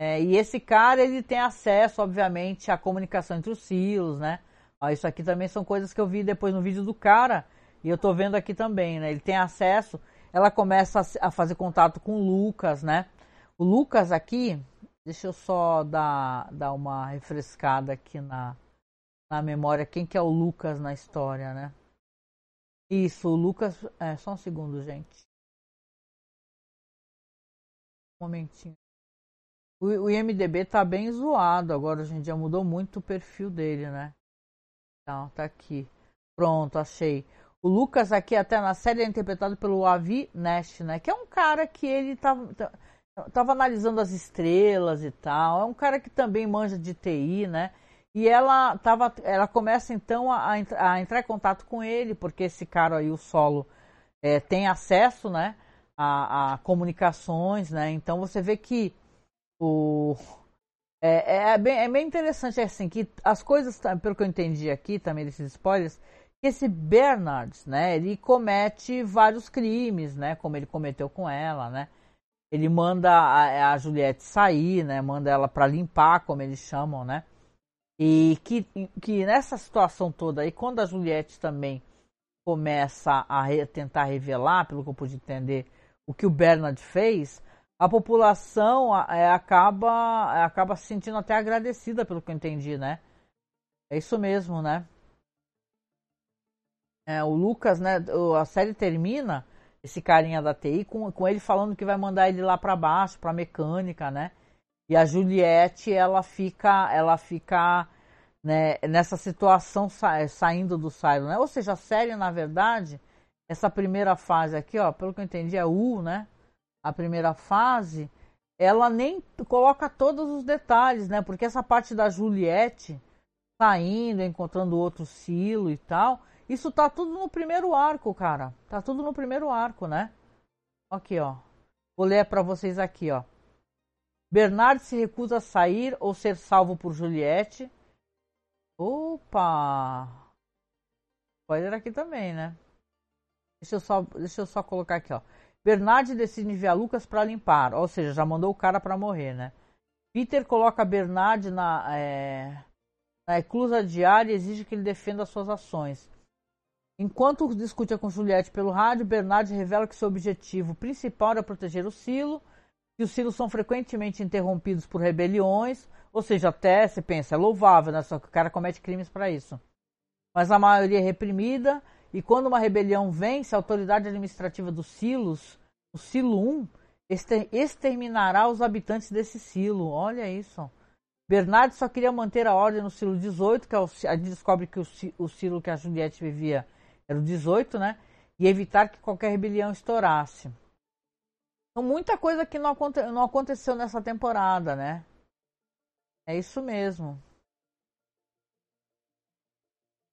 É, e esse cara, ele tem acesso, obviamente, à comunicação entre os silos, né? Ó, isso aqui também são coisas que eu vi depois no vídeo do cara, e eu tô vendo aqui também, né? Ele tem acesso, ela começa a, a fazer contato com o Lucas, né? O Lucas aqui, deixa eu só dar, dar uma refrescada aqui na, na memória, quem que é o Lucas na história, né? Isso, o Lucas, é, só um segundo, gente. Um momentinho. O, IMDB tá bem zoado agora, hoje em dia mudou muito o perfil dele, né? Então, tá aqui. Pronto, achei. O Lucas aqui até na série é interpretado pelo Avi Nash, né? Que é um cara que ele tava, tava analisando as estrelas e tal. É um cara que também manja de TI, né? E ela tava, ela começa então a, a entrar em contato com ele, porque esse cara aí, o solo, é, tem acesso, né? A, a comunicações, né? Então você vê que o é, é, é, bem, é bem interessante assim que as coisas, pelo que eu entendi aqui também desses spoilers, que esse Bernard, né, ele comete vários crimes, né, como ele cometeu com ela, né. Ele manda a, a Juliette sair, né, manda ela para limpar, como eles chamam, né. E que, que nessa situação toda aí, quando a Juliette também começa a re, tentar revelar, pelo que eu pude entender, o que o Bernard fez, a população é, acaba, acaba se sentindo até agradecida pelo que eu entendi, né? É isso mesmo, né? É, o Lucas, né? A série termina, esse carinha da TI, com, com ele falando que vai mandar ele lá para baixo, pra mecânica, né? E a Juliette, ela fica, ela fica né, nessa situação sa saindo do silo, né? Ou seja, a série, na verdade, essa primeira fase aqui, ó, pelo que eu entendi, é U, né? A primeira fase, ela nem coloca todos os detalhes, né? Porque essa parte da Juliette saindo, encontrando outro silo e tal, isso tá tudo no primeiro arco, cara. Tá tudo no primeiro arco, né? Aqui, ó. Vou ler para vocês aqui, ó. Bernard se recusa a sair ou ser salvo por Juliette. Opa! Spoiler aqui também, né? Deixa eu só, deixa eu só colocar aqui, ó. Bernard decide enviar Lucas para limpar, ou seja, já mandou o cara para morrer, né? Peter coloca Bernard na, é, na eclusa diária e exige que ele defenda suas ações. Enquanto discute com Juliette pelo rádio, Bernard revela que seu objetivo principal era proteger o silo, que os silos são frequentemente interrompidos por rebeliões, ou seja, até se pensa, é louvável, né? Só que o cara comete crimes para isso. Mas a maioria é reprimida, e quando uma rebelião vence, a autoridade administrativa dos silos, o silo 1, exterminará os habitantes desse silo. Olha isso. Bernard só queria manter a ordem no silo 18, que é o, a gente descobre que o, o silo que a Juliette vivia era o 18, né? E evitar que qualquer rebelião estourasse. Então, muita coisa que não, aconte não aconteceu nessa temporada, né? É isso mesmo.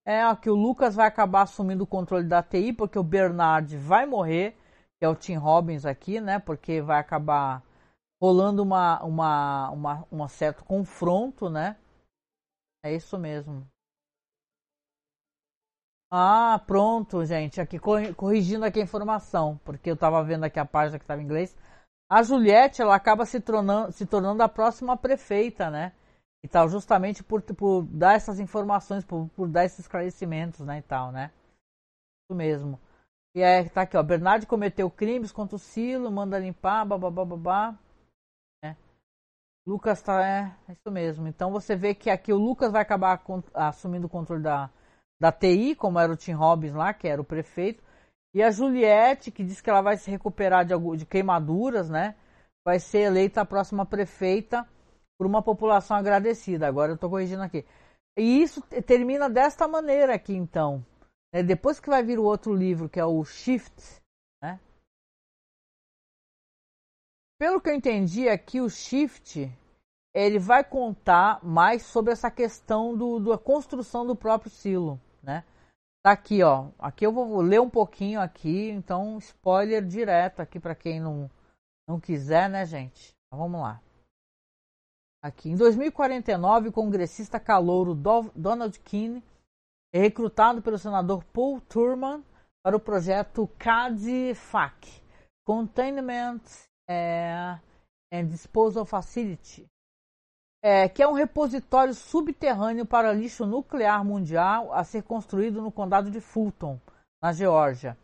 É ó, que o Lucas vai acabar assumindo o controle da TI, porque o Bernard vai morrer, é o Tim Robbins aqui, né? Porque vai acabar rolando uma, uma, uma, um certo confronto, né? É isso mesmo. Ah, pronto, gente. Aqui corrigindo aqui a informação, porque eu estava vendo aqui a página que estava em inglês. A Juliette, ela acaba se tornando, se tornando a próxima prefeita, né? E tal, justamente por, por dar essas informações, por, por dar esses esclarecimentos, né, e tal, né? Isso mesmo. E aí tá aqui, ó. Bernard cometeu crimes contra o Silo, manda limpar, babá, babá. É. Lucas tá. É, é isso mesmo. Então você vê que aqui o Lucas vai acabar assumindo o controle da, da TI, como era o Tim Robbins lá, que era o prefeito, e a Juliette, que diz que ela vai se recuperar de, de queimaduras, né? Vai ser eleita a próxima prefeita por uma população agradecida. Agora eu estou corrigindo aqui. E isso termina desta maneira aqui, então. É, depois que vai vir o outro livro, que é o Shift, né? Pelo que eu entendi aqui, o Shift ele vai contar mais sobre essa questão do, da construção do próprio silo, né? Tá aqui, ó. Aqui eu vou ler um pouquinho aqui, então spoiler direto aqui para quem não não quiser, né, gente? Então, vamos lá. Aqui, em 2049, o congressista calouro Donald Keane é recrutado pelo senador Paul Turman para o projeto CADFAC, Containment é, and Disposal Facility, é, que é um repositório subterrâneo para lixo nuclear mundial a ser construído no condado de Fulton, na Geórgia.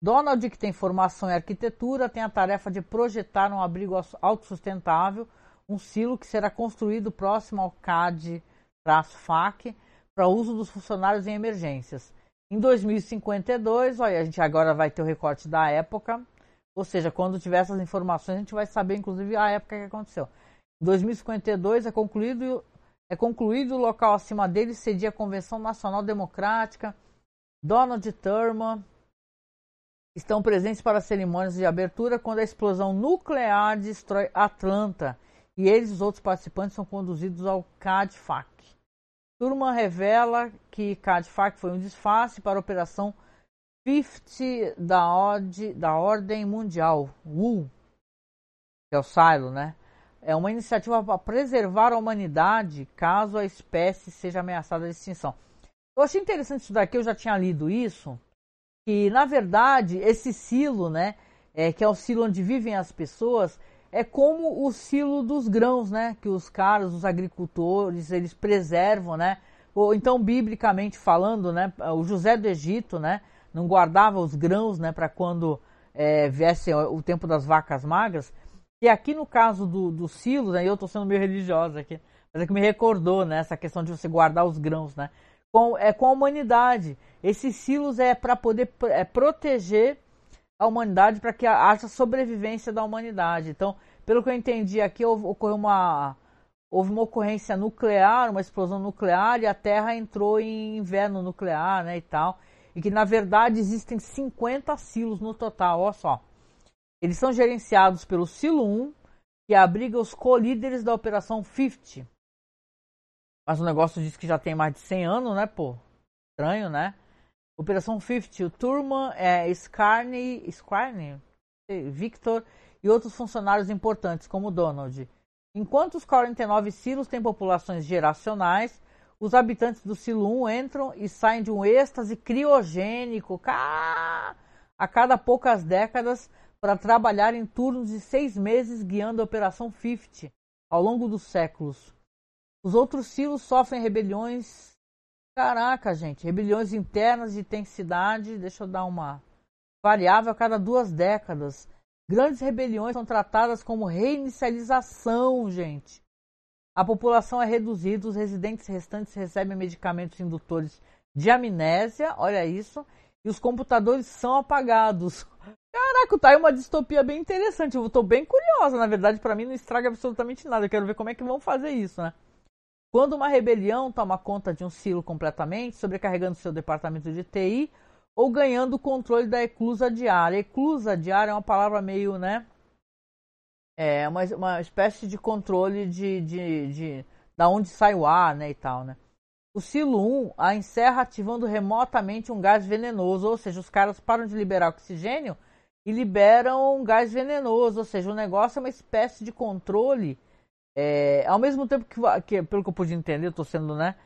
Donald, que tem formação em arquitetura, tem a tarefa de projetar um abrigo autossustentável, um silo que será construído próximo ao CAD-FAC para uso dos funcionários em emergências. Em 2052, olha, a gente agora vai ter o recorte da época, ou seja, quando tiver essas informações, a gente vai saber inclusive a época que aconteceu. 2052 é concluído, é concluído o local acima dele cedia a Convenção Nacional Democrática. Donald Thurman estão presentes para cerimônias de abertura quando a explosão nuclear destrói Atlanta e eles, os outros participantes, são conduzidos ao CADFAC. Thurman revela que CADFAC foi um disfarce para a Operação 50 da, da Ordem Mundial, WU, que é o silo, né? é uma iniciativa para preservar a humanidade caso a espécie seja ameaçada de extinção. Eu achei interessante isso daqui, eu já tinha lido isso, que na verdade esse silo, né, é, que é o silo onde vivem as pessoas, é como o silo dos grãos, né, que os caras, os agricultores, eles preservam, né, ou então biblicamente falando, né, o José do Egito, né, não guardava os grãos, né, para quando é, viesse o tempo das vacas magras. E aqui no caso do, do silos, né, eu estou sendo meio religiosa aqui, mas é que me recordou né, essa questão de você guardar os grãos, né? Com, é com a humanidade. Esses silos é para poder é, proteger a humanidade, para que haja sobrevivência da humanidade. Então, pelo que eu entendi aqui, ocorreu uma houve uma ocorrência nuclear, uma explosão nuclear e a Terra entrou em inverno nuclear, né, e tal. E que na verdade existem 50 silos no total, olha só. Eles são gerenciados pelo Silo 1, que abriga os co-líderes da Operação 50. Mas o negócio diz que já tem mais de 100 anos, né, pô? Estranho, né? Operação 50, o Turman, é, Scarney, Scarney, Victor e outros funcionários importantes, como Donald. Enquanto os 49 silos têm populações geracionais, os habitantes do silo 1 entram e saem de um êxtase criogênico a cada poucas décadas para trabalhar em turnos de seis meses guiando a Operação 50 ao longo dos séculos. Os outros silos sofrem rebeliões. Caraca, gente, rebeliões internas de intensidade. Deixa eu dar uma variável a cada duas décadas. Grandes rebeliões são tratadas como reinicialização, gente. A população é reduzida, os residentes restantes recebem medicamentos indutores de amnésia, olha isso, e os computadores são apagados. Caraca, tá aí uma distopia bem interessante. Eu tô bem curiosa, na verdade, para mim não estraga absolutamente nada. Eu quero ver como é que vão fazer isso, né? Quando uma rebelião toma conta de um silo completamente, sobrecarregando seu departamento de TI, ou ganhando o controle da eclusa diária. Eclusa diária é uma palavra meio, né? É uma, uma espécie de controle de, de, de da onde sai o ar, né, e tal, né? O silo 1 a encerra ativando remotamente um gás venenoso, ou seja, os caras param de liberar oxigênio e liberam um gás venenoso, ou seja, o negócio é uma espécie de controle, é, ao mesmo tempo que, que, pelo que eu pude entender, tô sendo, né,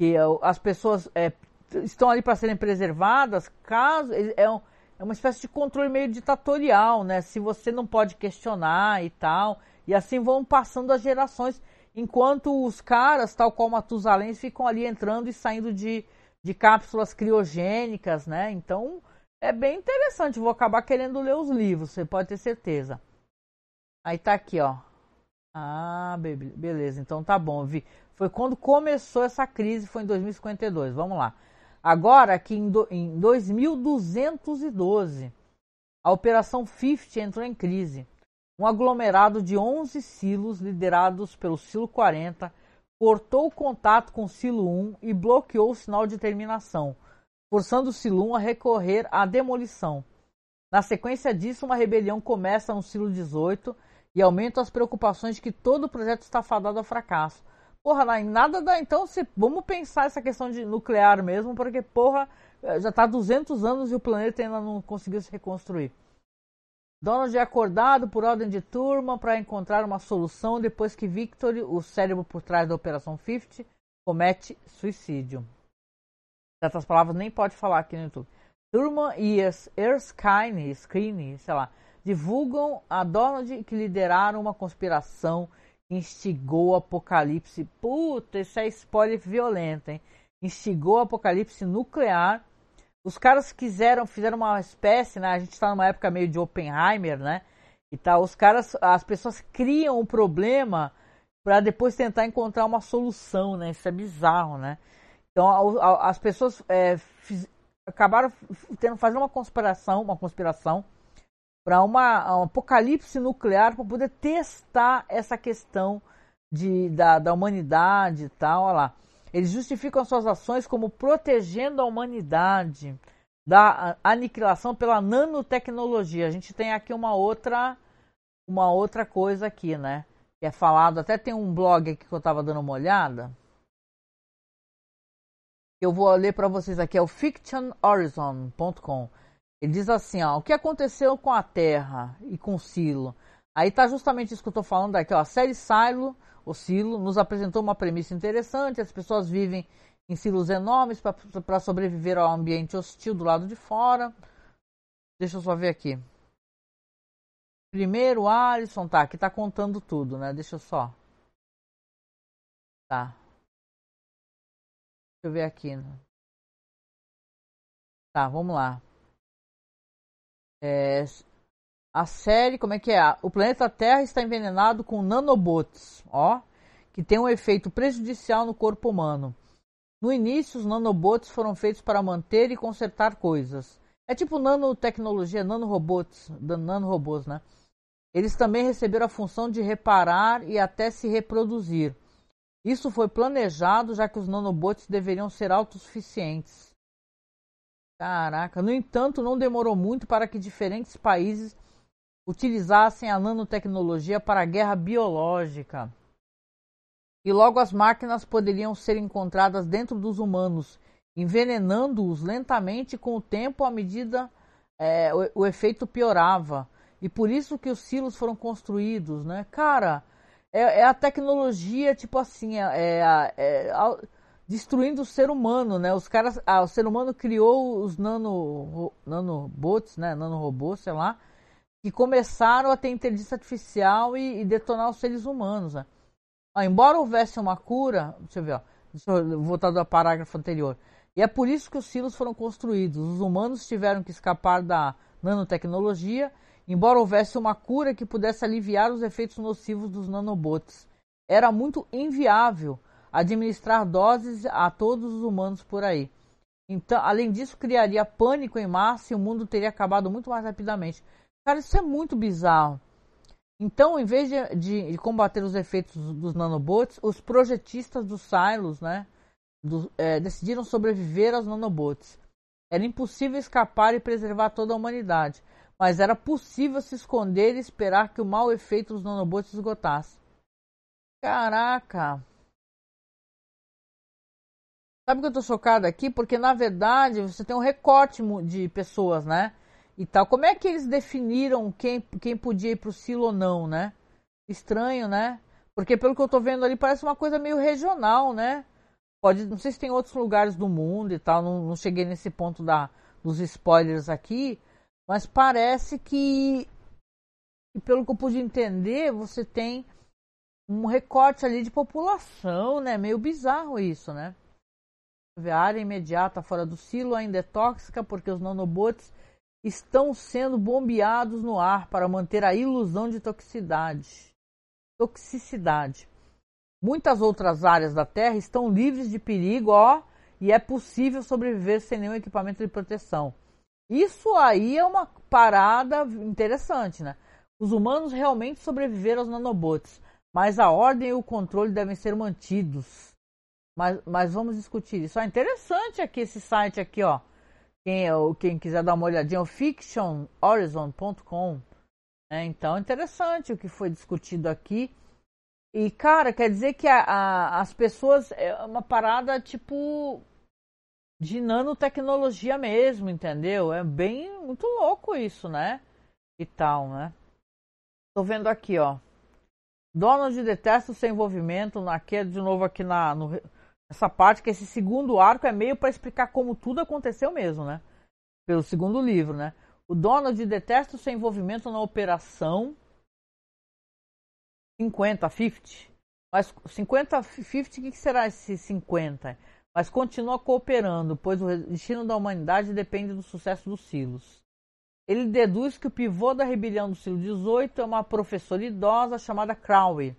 que as pessoas é, estão ali para serem preservadas, caso é, um, é uma espécie de controle meio ditatorial, né? Se você não pode questionar e tal, e assim vão passando as gerações, enquanto os caras, tal qual Matusalém, ficam ali entrando e saindo de, de cápsulas criogênicas, né? Então é bem interessante. Vou acabar querendo ler os livros, você pode ter certeza. Aí tá aqui, ó. Ah, beleza. Então tá bom. Vi. Foi quando começou essa crise, foi em 2052. Vamos lá. Agora que em, do, em 2212, a Operação 50 entrou em crise. Um aglomerado de 11 silos liderados pelo Silo 40 cortou o contato com o Silo 1 e bloqueou o sinal de terminação, forçando o Silo 1 a recorrer à demolição. Na sequência disso, uma rebelião começa no Silo 18 e aumenta as preocupações de que todo o projeto está fadado ao fracasso. Porra, em nada dá. Então, se, vamos pensar essa questão de nuclear mesmo, porque, porra, eh, já está 200 anos e o planeta ainda não conseguiu se reconstruir. Donald é acordado por ordem de turma para encontrar uma solução depois que Victor, o cérebro por trás da Operação 50, comete suicídio. Certas palavras nem pode falar aqui no YouTube. Turma e Erskine, Screen, sei lá, divulgam a Donald que lideraram uma conspiração instigou o apocalipse. Puta, isso é spoiler violento, hein? Instigou o apocalipse nuclear. Os caras quiseram, fizeram uma espécie, né? A gente está numa época meio de Oppenheimer, né? E tal. Os caras, as pessoas criam um problema para depois tentar encontrar uma solução, né? Isso é bizarro, né? Então as pessoas é, fiz, acabaram tendo fazer uma conspiração, uma conspiração para uma um apocalipse nuclear para poder testar essa questão de, da, da humanidade e tal. Olha lá. Eles justificam suas ações como protegendo a humanidade da aniquilação pela nanotecnologia. A gente tem aqui uma outra uma outra coisa aqui, né? Que é falado, até tem um blog aqui que eu estava dando uma olhada. Eu vou ler para vocês aqui, é o fictionhorizon.com. Ele diz assim, ó, o que aconteceu com a Terra e com Silo? Aí tá justamente isso que eu estou falando aqui, ó. A série Silo, o Silo, nos apresentou uma premissa interessante. As pessoas vivem em silos enormes para sobreviver ao ambiente hostil do lado de fora. Deixa eu só ver aqui. Primeiro, Alisson, tá, aqui tá contando tudo, né? Deixa eu só. Tá. Deixa eu ver aqui. Né? Tá, vamos lá. É, a série, como é que é? O planeta Terra está envenenado com nanobots, ó, que tem um efeito prejudicial no corpo humano. No início, os nanobots foram feitos para manter e consertar coisas. É tipo nanotecnologia, nanorobots, nanorobôs, né? Eles também receberam a função de reparar e até se reproduzir. Isso foi planejado, já que os nanobots deveriam ser autossuficientes. Caraca, no entanto, não demorou muito para que diferentes países utilizassem a nanotecnologia para a guerra biológica. E logo as máquinas poderiam ser encontradas dentro dos humanos, envenenando-os lentamente com o tempo à medida é, o, o, efeito piorava. E por isso que os silos foram construídos, né? Cara, é, é a tecnologia, tipo assim, é, é, é destruindo o ser humano, né? Os caras, ah, o ser humano criou os nano, nanobots, né? Nanorobôs, sei lá, que começaram a ter inteligência artificial e, e detonar os seres humanos. Né? Ah, embora houvesse uma cura, deixa eu ver, ó, deixa eu voltar do parágrafo anterior. E é por isso que os silos foram construídos. Os humanos tiveram que escapar da nanotecnologia, embora houvesse uma cura que pudesse aliviar os efeitos nocivos dos nanobots. Era muito inviável administrar doses a todos os humanos por aí. Então, além disso, criaria pânico em massa e o mundo teria acabado muito mais rapidamente. Cara, isso é muito bizarro. Então, em vez de, de, de combater os efeitos dos nanobots, os projetistas dos silos, né, do, é, decidiram sobreviver aos nanobots. Era impossível escapar e preservar toda a humanidade, mas era possível se esconder e esperar que o mau efeito dos nanobots esgotasse. Caraca! Sabe que eu tô chocado aqui? Porque na verdade você tem um recorte de pessoas, né? E tal. Como é que eles definiram quem, quem podia ir pro silo ou não, né? Estranho, né? Porque pelo que eu tô vendo ali parece uma coisa meio regional, né? Pode, não sei se tem outros lugares do mundo e tal, não, não cheguei nesse ponto da, dos spoilers aqui, mas parece que, pelo que eu pude entender, você tem um recorte ali de população, né? Meio bizarro isso, né? A área imediata fora do silo ainda é tóxica porque os nanobots estão sendo bombeados no ar para manter a ilusão de toxicidade. Toxicidade. Muitas outras áreas da Terra estão livres de perigo, ó, e é possível sobreviver sem nenhum equipamento de proteção. Isso aí é uma parada interessante, né? Os humanos realmente sobreviveram aos nanobots, mas a ordem e o controle devem ser mantidos. Mas, mas vamos discutir isso. É interessante aqui esse site aqui, ó. Quem, quem quiser dar uma olhadinha, é o fictionhorizon.com. É, então, interessante o que foi discutido aqui. E, cara, quer dizer que a, a, as pessoas. É uma parada tipo. de nanotecnologia mesmo, entendeu? É bem. muito louco isso, né? E tal, né? Tô vendo aqui, ó. Donald detesta o seu envolvimento naquele, de novo aqui na, no, nessa parte, que esse segundo arco é meio para explicar como tudo aconteceu mesmo, né? Pelo segundo livro, né? O Donald detesta o seu envolvimento na operação 50, 50. Mas 50, 50, o que será esse 50? Mas continua cooperando, pois o destino da humanidade depende do sucesso dos silos. Ele deduz que o pivô da rebelião do século XVIII é uma professora idosa chamada Crowley,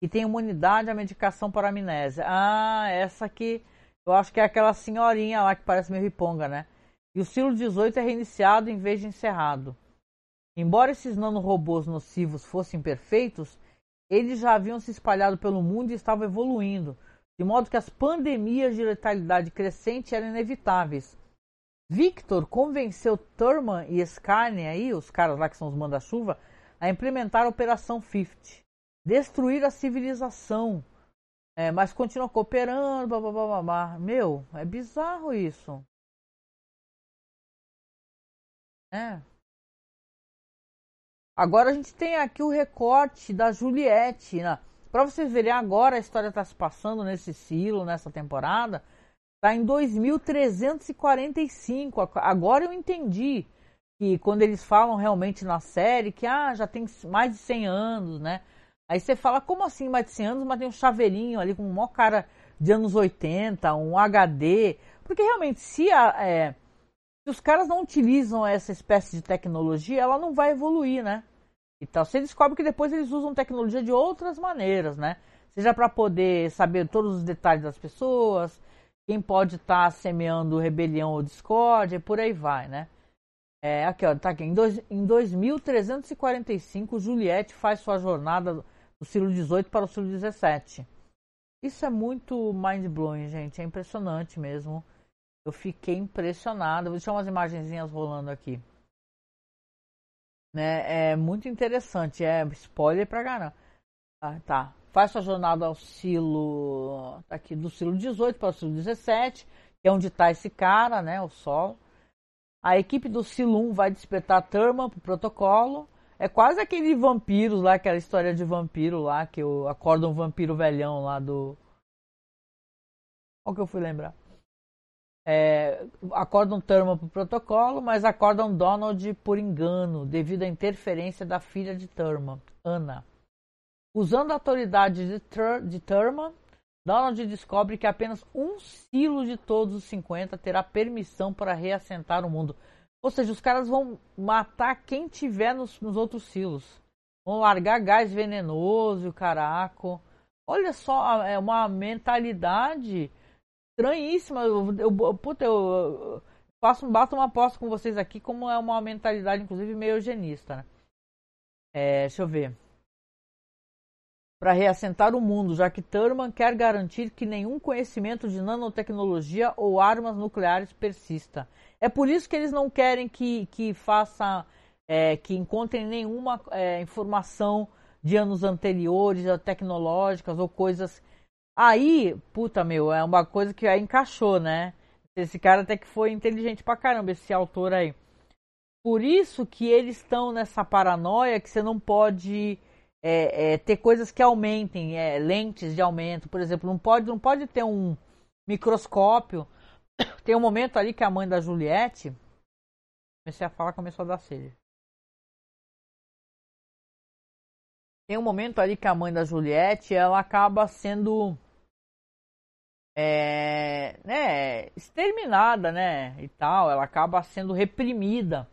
que tem imunidade à medicação para amnésia. Ah, essa aqui, eu acho que é aquela senhorinha lá que parece meio riponga, né? E o século XVIII é reiniciado em vez de encerrado. Embora esses nanorobôs nocivos fossem perfeitos, eles já haviam se espalhado pelo mundo e estavam evoluindo, de modo que as pandemias de letalidade crescente eram inevitáveis. Victor convenceu Thurman e Scarne, aí, os caras lá que são os manda-chuva, a implementar a Operação 50, destruir a civilização, é, mas continua cooperando, blá, blá, blá, blá. Meu, é bizarro isso. É. Agora a gente tem aqui o recorte da Juliette. Né? Para vocês verem, agora a história está se passando nesse silo, nessa temporada. Está em 2345. Agora eu entendi que quando eles falam realmente na série que ah, já tem mais de 100 anos, né? Aí você fala, como assim mais de 100 anos, mas tem um chaveirinho ali com um maior cara de anos 80, um HD. Porque realmente, se a, é, Se os caras não utilizam essa espécie de tecnologia, ela não vai evoluir, né? Então, você descobre que depois eles usam tecnologia de outras maneiras, né? Seja para poder saber todos os detalhes das pessoas, quem pode estar tá semeando rebelião ou discórdia, e por aí vai, né? É, aqui, ó, tá aqui. Em, dois, em 2345, Juliette faz sua jornada do século XVIII para o século XVII. Isso é muito mind-blowing, gente. É impressionante mesmo. Eu fiquei impressionado. Vou deixar umas imagenzinhas rolando aqui. Né? É muito interessante. É spoiler pra caramba. Ah, tá. Faz sua jornada ao silo. Tá aqui, do silo 18 para o silo 17, que é onde está esse cara, né? O Sol. A equipe do silo 1 vai despertar Turma pro protocolo. É quase aquele vampiros lá, aquela história de vampiro lá, que eu acordo um vampiro velhão lá do. Qual que eu fui lembrar? É, acordam Turma pro protocolo, mas acordam Donald por engano, devido à interferência da filha de Turma, Ana. Usando a autoridade de, Tur de Turma, Donald descobre que apenas um silo de todos os 50 terá permissão para reassentar o mundo. Ou seja, os caras vão matar quem tiver nos, nos outros silos. Vão largar gás venenoso, caraco. Olha só, é uma mentalidade estranhíssima. Eu, eu, puta, eu, eu faço, bato uma aposta com vocês aqui, como é uma mentalidade, inclusive, meio eugenista. Né? É, deixa eu ver. Para reassentar o mundo, já que Thurman quer garantir que nenhum conhecimento de nanotecnologia ou armas nucleares persista. É por isso que eles não querem que, que faça, é, que encontrem nenhuma é, informação de anos anteriores, tecnológicas ou coisas. Aí, puta meu, é uma coisa que aí encaixou, né? Esse cara até que foi inteligente pra caramba, esse autor aí. Por isso que eles estão nessa paranoia que você não pode é, é, ter coisas que aumentem, é, lentes de aumento, por exemplo, não pode, não pode ter um microscópio tem um momento ali que a mãe da Juliette. Comecei a falar, começou a dar sede. Tem um momento ali que a mãe da Juliette ela acaba sendo é, né, exterminada, né, e tal. Ela acaba sendo reprimida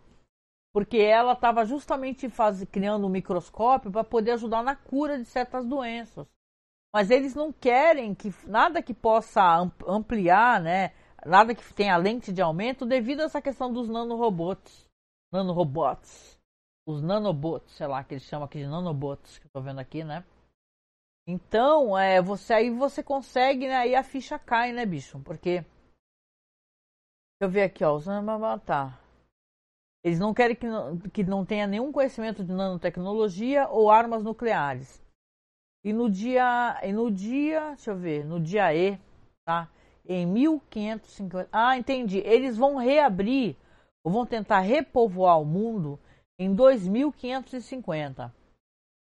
porque ela estava justamente faz, criando um microscópio para poder ajudar na cura de certas doenças. Mas eles não querem que nada que possa ampliar, né, nada que tenha lente de aumento devido a essa questão dos nanorobots. Nanorobots. Os nanobots, sei lá, que eles chamam aqui de nanobots, que eu tô vendo aqui, né? Então, é, você aí você consegue, né? Aí a ficha cai, né, bicho? Porque. Deixa eu ver aqui, ó. Os tá. Eles não querem que não, que não tenha nenhum conhecimento de nanotecnologia ou armas nucleares. E no dia. E no dia. Deixa eu ver. No dia E, tá? Em 1550. Ah, entendi. Eles vão reabrir, ou vão tentar repovoar o mundo em 2550.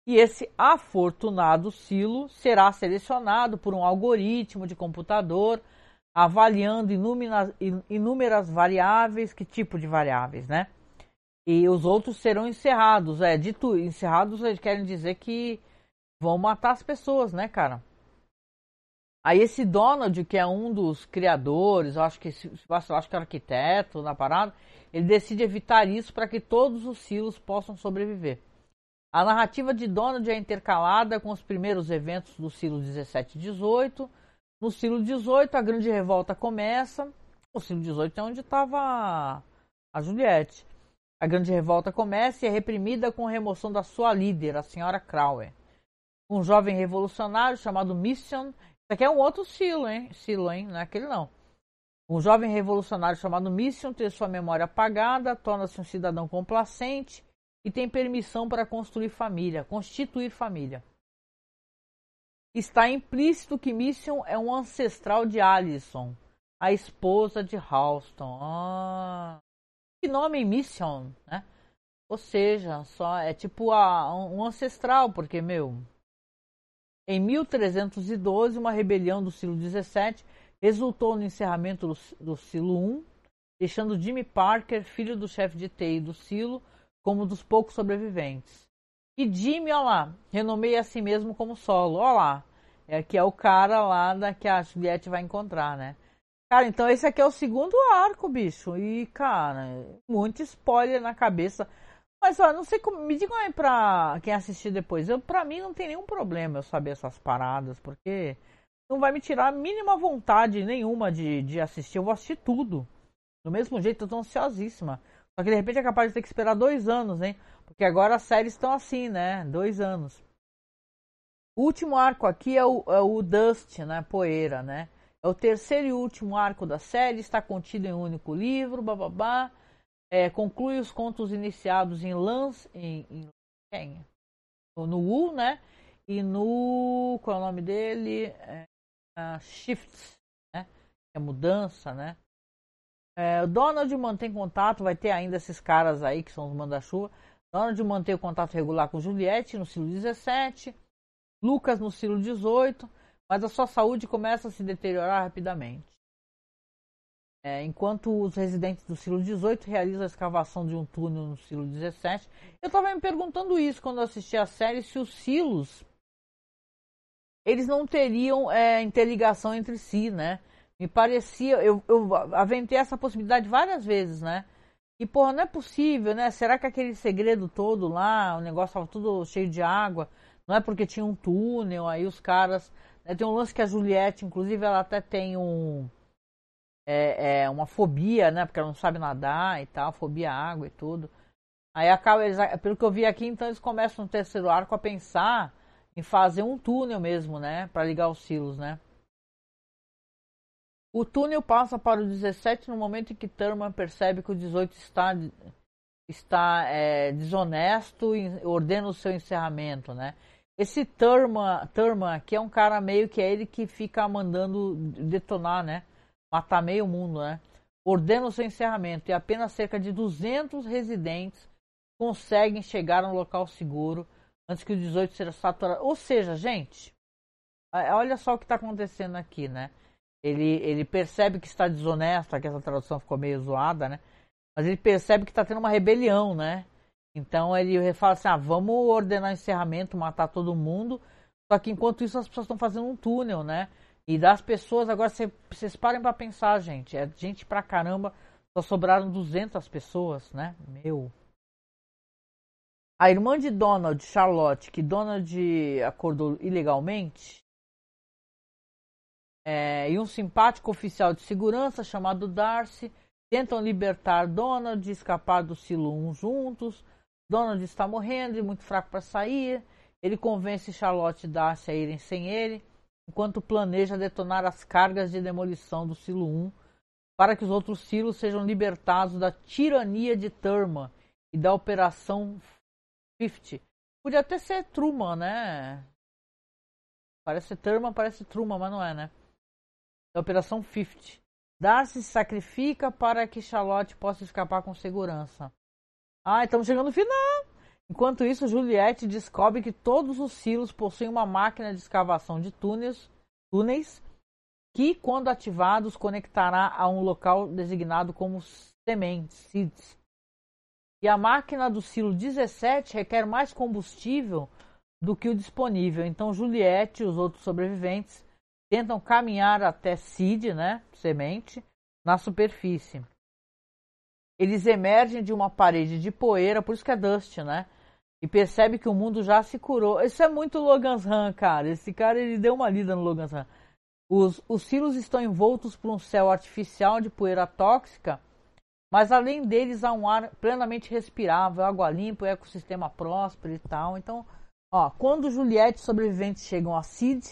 E esse afortunado silo será selecionado por um algoritmo de computador avaliando inúmeras, inúmeras variáveis, que tipo de variáveis, né? E os outros serão encerrados. É, dito encerrados, eles querem dizer que vão matar as pessoas, né, cara? Aí esse Donald, que é um dos criadores, acho que acho que é arquiteto na parada, ele decide evitar isso para que todos os silos possam sobreviver. A narrativa de Donald é intercalada com os primeiros eventos do silo 17 e 18. No silo 18, a grande revolta começa. O silo 18 é onde estava a Juliette. A grande revolta começa e é reprimida com a remoção da sua líder, a senhora Crowell. Um jovem revolucionário chamado Mission isso aqui é um outro silo, hein? Silo, hein? Não é aquele não. Um jovem revolucionário chamado Mission tem sua memória apagada, torna-se um cidadão complacente e tem permissão para construir família, constituir família. Está implícito que Mission é um ancestral de Alison, a esposa de Halston. Ah, que nome Mission, né? Ou seja, só é tipo a, um ancestral, porque meu, em 1312, uma rebelião do Silo 17 resultou no encerramento do, do Silo 1, deixando Jimmy Parker, filho do chefe de TI do Silo, como um dos poucos sobreviventes. E Jimmy, olha lá, renomeia a si mesmo como solo, olha lá, é, que é o cara lá da, que a Juliette vai encontrar, né? Cara, então esse aqui é o segundo arco, bicho. E, cara, muito spoiler na cabeça. Mas, ó, não sei como. Me digam aí pra quem assistir depois. Eu, pra mim não tem nenhum problema eu saber essas paradas, porque não vai me tirar a mínima vontade nenhuma de, de assistir. Eu vou assistir tudo. Do mesmo jeito, eu tô ansiosíssima. Só que de repente é capaz de ter que esperar dois anos, hein? Porque agora as séries estão assim, né? Dois anos. O último arco aqui é o, é o Dust, né? Poeira, né? É o terceiro e último arco da série, está contido em um único livro, bababá. É, conclui os contos iniciados em Lance, em, em, em no Wu, né? E no. Qual é o nome dele? É, uh, Shifts, né? É mudança, né? É, Donald mantém contato, vai ter ainda esses caras aí que são os manda-chuva. Donald mantém o contato regular com Juliette no silo 17, Lucas no silo 18, mas a sua saúde começa a se deteriorar rapidamente. É, enquanto os residentes do silo 18 realizam a escavação de um túnel no silo 17. Eu estava me perguntando isso quando assisti a série, se os silos eles não teriam é, interligação entre si, né? Me parecia, eu, eu aventei essa possibilidade várias vezes, né? E, porra, não é possível, né? Será que aquele segredo todo lá, o negócio estava tudo cheio de água, não é porque tinha um túnel, aí os caras. Né? Tem um lance que a Juliette, inclusive, ela até tem um. É, é, uma fobia, né? Porque ela não sabe nadar e tal, fobia à água e tudo. Aí acaba, eles, pelo que eu vi aqui, então eles começam no terceiro arco a pensar em fazer um túnel mesmo, né? Para ligar os silos, né? O túnel passa para o 17 no momento em que Thurman percebe que o 18 está, está é, desonesto e ordena o seu encerramento, né? Esse Thurman, Thurman aqui é um cara meio que é ele que fica mandando detonar, né? Matar meio mundo, né? Ordena o seu encerramento e apenas cerca de 200 residentes conseguem chegar a um local seguro antes que o 18 seja saturado. Ou seja, gente, olha só o que está acontecendo aqui, né? Ele, ele percebe que está desonesto, aqui essa tradução ficou meio zoada, né? Mas ele percebe que está tendo uma rebelião, né? Então ele fala assim: ah, vamos ordenar encerramento, matar todo mundo. Só que enquanto isso as pessoas estão fazendo um túnel, né? E das pessoas, agora vocês parem para pensar, gente. É gente pra caramba. Só sobraram 200 pessoas, né? Meu. A irmã de Donald, Charlotte, que Donald acordou ilegalmente, é, e um simpático oficial de segurança chamado Darcy tentam libertar Donald e escapar do silo 1 juntos. Donald está morrendo e muito fraco para sair. Ele convence Charlotte e Darcy a irem sem ele, enquanto planeja detonar as cargas de demolição do silo 1 para que os outros silos sejam libertados da tirania de Thurman e da Operação 50. Podia até ser Truman, né? Parece Thurman, parece Truman, mas não é, né? da Operação 50. Darcy se sacrifica para que Charlotte possa escapar com segurança. Ah, estamos chegando no final. Enquanto isso, Juliette descobre que todos os silos possuem uma máquina de escavação de túneis, túneis que, quando ativados, conectará a um local designado como sementes, seeds. E a máquina do silo 17 requer mais combustível do que o disponível. Então, Juliette e os outros sobreviventes tentam caminhar até seed, né, semente, na superfície. Eles emergem de uma parede de poeira, por isso que é dust, né? E percebe que o mundo já se curou. Isso é muito Logan's Run, cara. Esse cara ele deu uma lida no Logan's Run. Os, os silos estão envoltos por um céu artificial de poeira tóxica, mas além deles há um ar plenamente respirável, água limpa, ecossistema próspero e tal. Então, ó, quando Juliette e sobreviventes chegam a Seed,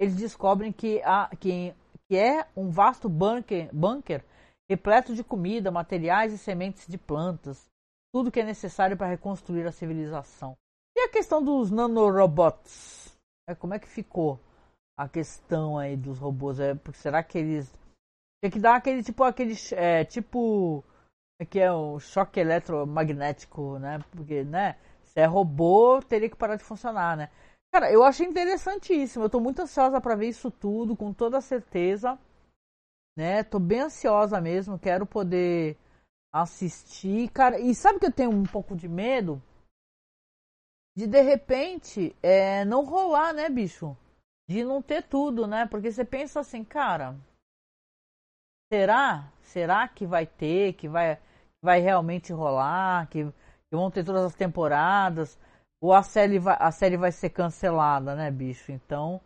eles descobrem que, há, que, que é um vasto bunker, bunker repleto de comida, materiais e sementes de plantas, tudo que é necessário para reconstruir a civilização. E a questão dos nanorobots? É, como é que ficou a questão aí dos robôs? É, será que eles. Tem que dar aquele tipo, aquele. É, tipo. É que é o choque eletromagnético, né? Porque, né? Se é robô, teria que parar de funcionar, né? Cara, eu achei interessantíssimo. Eu tô muito ansiosa para ver isso tudo, com toda certeza. Né? Tô bem ansiosa mesmo. Quero poder assistir. Cara, e sabe que eu tenho um pouco de medo? De de repente é, não rolar, né, bicho? De não ter tudo, né? Porque você pensa assim, cara. será? Será que vai ter, que vai, vai realmente rolar, que, que vão ter todas as temporadas? Ou a série, vai, a série vai ser cancelada, né, bicho? Então,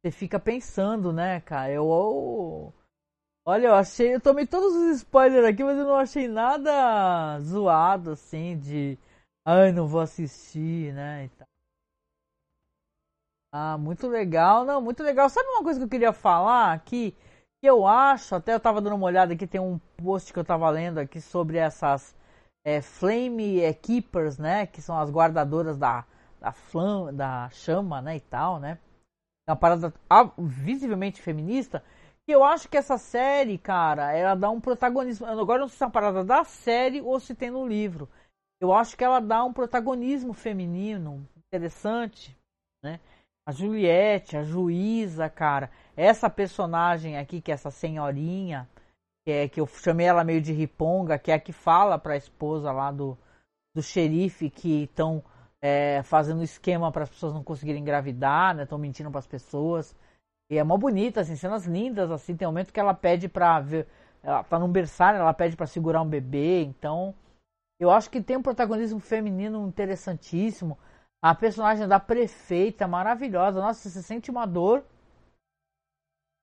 você fica pensando, né, cara? Eu, eu, olha, eu achei, eu tomei todos os spoilers aqui, mas eu não achei nada zoado, assim, de, ai, não vou assistir, né. Ah, muito legal, não, muito legal. Sabe uma coisa que eu queria falar aqui? Que eu acho, até eu tava dando uma olhada aqui, tem um post que eu tava lendo aqui sobre essas é, Flame Keepers, né? Que são as guardadoras da, da, flam, da chama, né? E tal, né? É uma parada visivelmente feminista. Eu acho que essa série, cara, ela dá um protagonismo. Agora não sei se é uma parada da série ou se tem no livro. Eu acho que ela dá um protagonismo feminino interessante, né? A Juliette, a juíza, cara. Essa personagem aqui, que é essa senhorinha, que, é, que eu chamei ela meio de riponga, que é a que fala para a esposa lá do, do xerife que estão é, fazendo esquema para as pessoas não conseguirem engravidar, né? Estão mentindo para as pessoas. E é mó bonita, assim, cenas lindas, assim. Tem um momento que ela pede para ver. Ela tá num berçário, ela pede para segurar um bebê. Então, eu acho que tem um protagonismo feminino interessantíssimo. A personagem da prefeita, maravilhosa. Nossa, você sente uma dor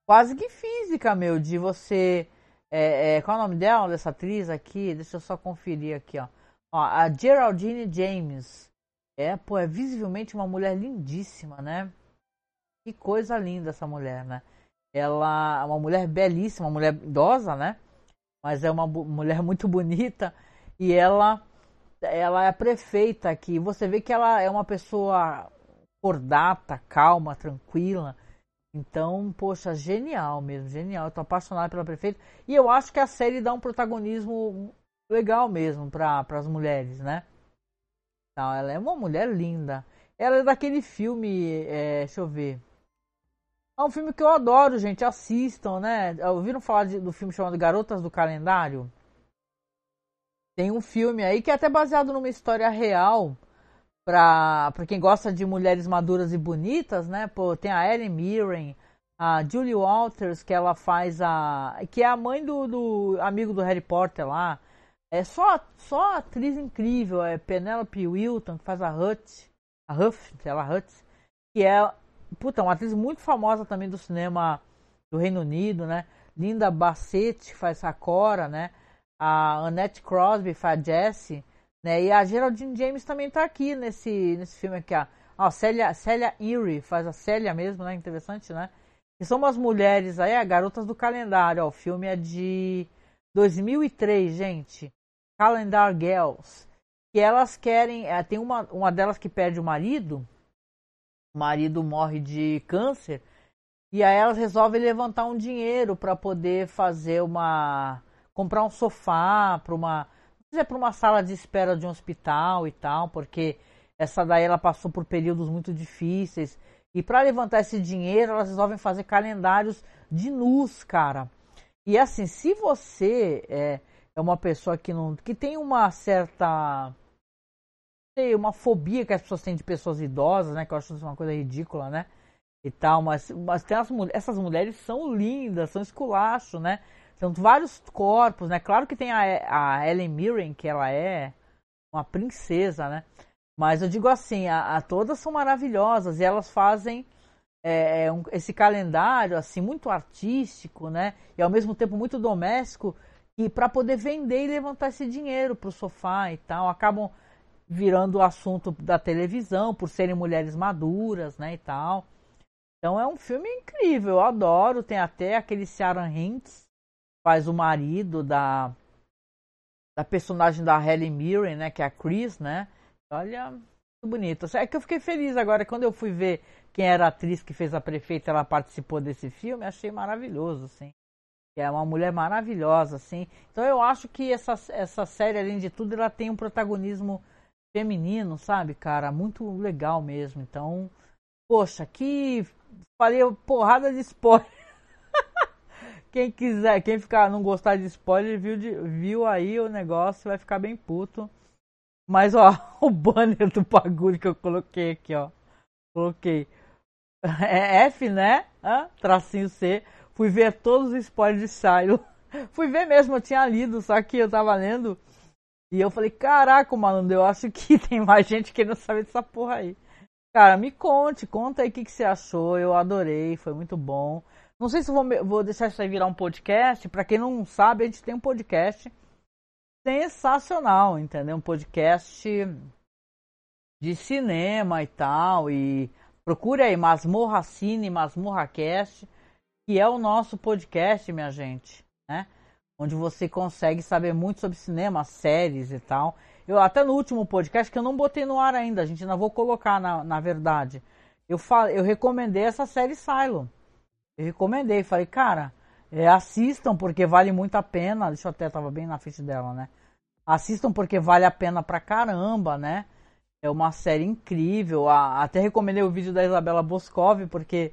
quase que física, meu, de você é, é, qual é o nome dela, dessa atriz aqui? Deixa eu só conferir aqui, ó. ó. A Geraldine James. É, pô, é visivelmente uma mulher lindíssima, né? Que coisa linda essa mulher, né? Ela é uma mulher belíssima, uma mulher idosa, né? Mas é uma mulher muito bonita. E ela, ela é prefeita aqui. Você vê que ela é uma pessoa cordata, calma, tranquila então, poxa, genial mesmo, genial. Eu tô apaixonado pela prefeita. E eu acho que a série dá um protagonismo legal mesmo para as mulheres, né? Então, ela é uma mulher linda. Ela é daquele filme, é, deixa eu ver. É um filme que eu adoro, gente. Assistam, né? Ouviram falar de, do filme chamado Garotas do Calendário? Tem um filme aí que é até baseado numa história real para quem gosta de mulheres maduras e bonitas, né? Pô, tem a Ellen Mirren, a Julie Walters, que ela faz a. que é a mãe do, do amigo do Harry Potter lá. É só, só atriz incrível, é Penelope Wilton, que faz a Hut, a Huff, sei lá, Hut, que é, puta, uma atriz muito famosa também do cinema do Reino Unido, né? Linda Bassett faz a Cora, né? A Annette Crosby faz a Jessie. Né? E a Geraldine James também está aqui nesse, nesse filme aqui. Ó. Ó, Célia, Célia Erie, faz a Célia mesmo, né? Interessante, né? E são umas mulheres aí, garotas do calendário. Ó. O filme é de 2003, gente. Calendar Girls. Que elas querem. É, tem uma, uma delas que perde o marido. Marido morre de câncer. E aí elas resolvem levantar um dinheiro para poder fazer uma. comprar um sofá para uma é para uma sala de espera de um hospital e tal, porque essa daí ela passou por períodos muito difíceis. E para levantar esse dinheiro, elas resolvem fazer calendários de nus, cara. E assim, se você é, é uma pessoa que não que tem uma certa sei, uma fobia que as pessoas têm de pessoas idosas, né, que eu acho isso uma coisa ridícula, né? E tal, mas, mas tem as, essas mulheres são lindas, são esculacho, né? São vários corpos, né? Claro que tem a, a Ellen Mirren, que ela é uma princesa, né? Mas eu digo assim, a, a todas são maravilhosas e elas fazem é, é um, esse calendário assim muito artístico, né? E ao mesmo tempo muito doméstico e para poder vender e levantar esse dinheiro para o sofá e tal, acabam virando o assunto da televisão por serem mulheres maduras, né? E tal. Então é um filme incrível, eu adoro. Tem até aquele Ciaran Hinds faz o marido da da personagem da Helen Mirren, né, que é a Chris, né? Olha, muito bonito. É que eu fiquei feliz agora quando eu fui ver quem era a atriz que fez a prefeita, ela participou desse filme, achei maravilhoso, assim. É uma mulher maravilhosa, assim. Então eu acho que essa, essa série, além de tudo, ela tem um protagonismo feminino, sabe, cara? Muito legal mesmo. Então, poxa, que falei porrada de spoiler. Quem quiser, quem ficar não gostar de spoiler, viu, de, viu aí o negócio, vai ficar bem puto. Mas ó, o banner do bagulho que eu coloquei aqui, ó. Coloquei. É F, né? Hã? Tracinho C. Fui ver todos os spoilers de Silo. Fui ver mesmo, eu tinha lido, só que eu tava lendo. E eu falei, caraca, malandro, eu acho que tem mais gente que não sabe dessa porra aí. Cara, me conte, conta aí o que, que você achou. Eu adorei, foi muito bom. Não sei se vou, vou deixar isso aí virar um podcast. Para quem não sabe, a gente tem um podcast sensacional, entendeu? Um podcast de cinema e tal. E procure aí Masmorra Cine, Masmorra Cast, que é o nosso podcast, minha gente, né? Onde você consegue saber muito sobre cinema, séries e tal. Eu até no último podcast que eu não botei no ar ainda, a gente ainda vou colocar na, na verdade. Eu fal, eu recomendei essa série Silo. Eu recomendei, falei, cara, é, assistam porque vale muito a pena. Deixa eu até tava bem na frente dela, né? Assistam porque vale a pena pra caramba, né? É uma série incrível. A, até recomendei o vídeo da Isabela Boscov, porque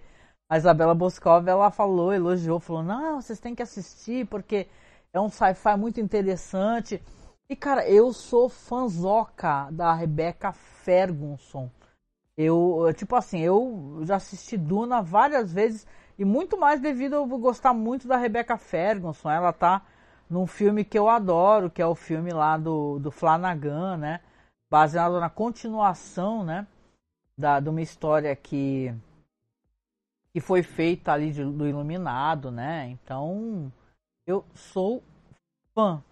a Isabela Boscov ela falou, elogiou, falou: "Não, vocês têm que assistir porque é um sci-fi muito interessante". E cara, eu sou fanzoca da Rebecca Ferguson. Eu, tipo assim, eu já assisti Duna várias vezes e muito mais devido a eu gostar muito da Rebecca Ferguson. Ela tá num filme que eu adoro, que é o filme lá do, do Flanagan, né? Baseado na continuação, né? Da, de uma história que, que foi feita ali de, do Iluminado, né? Então, eu sou fã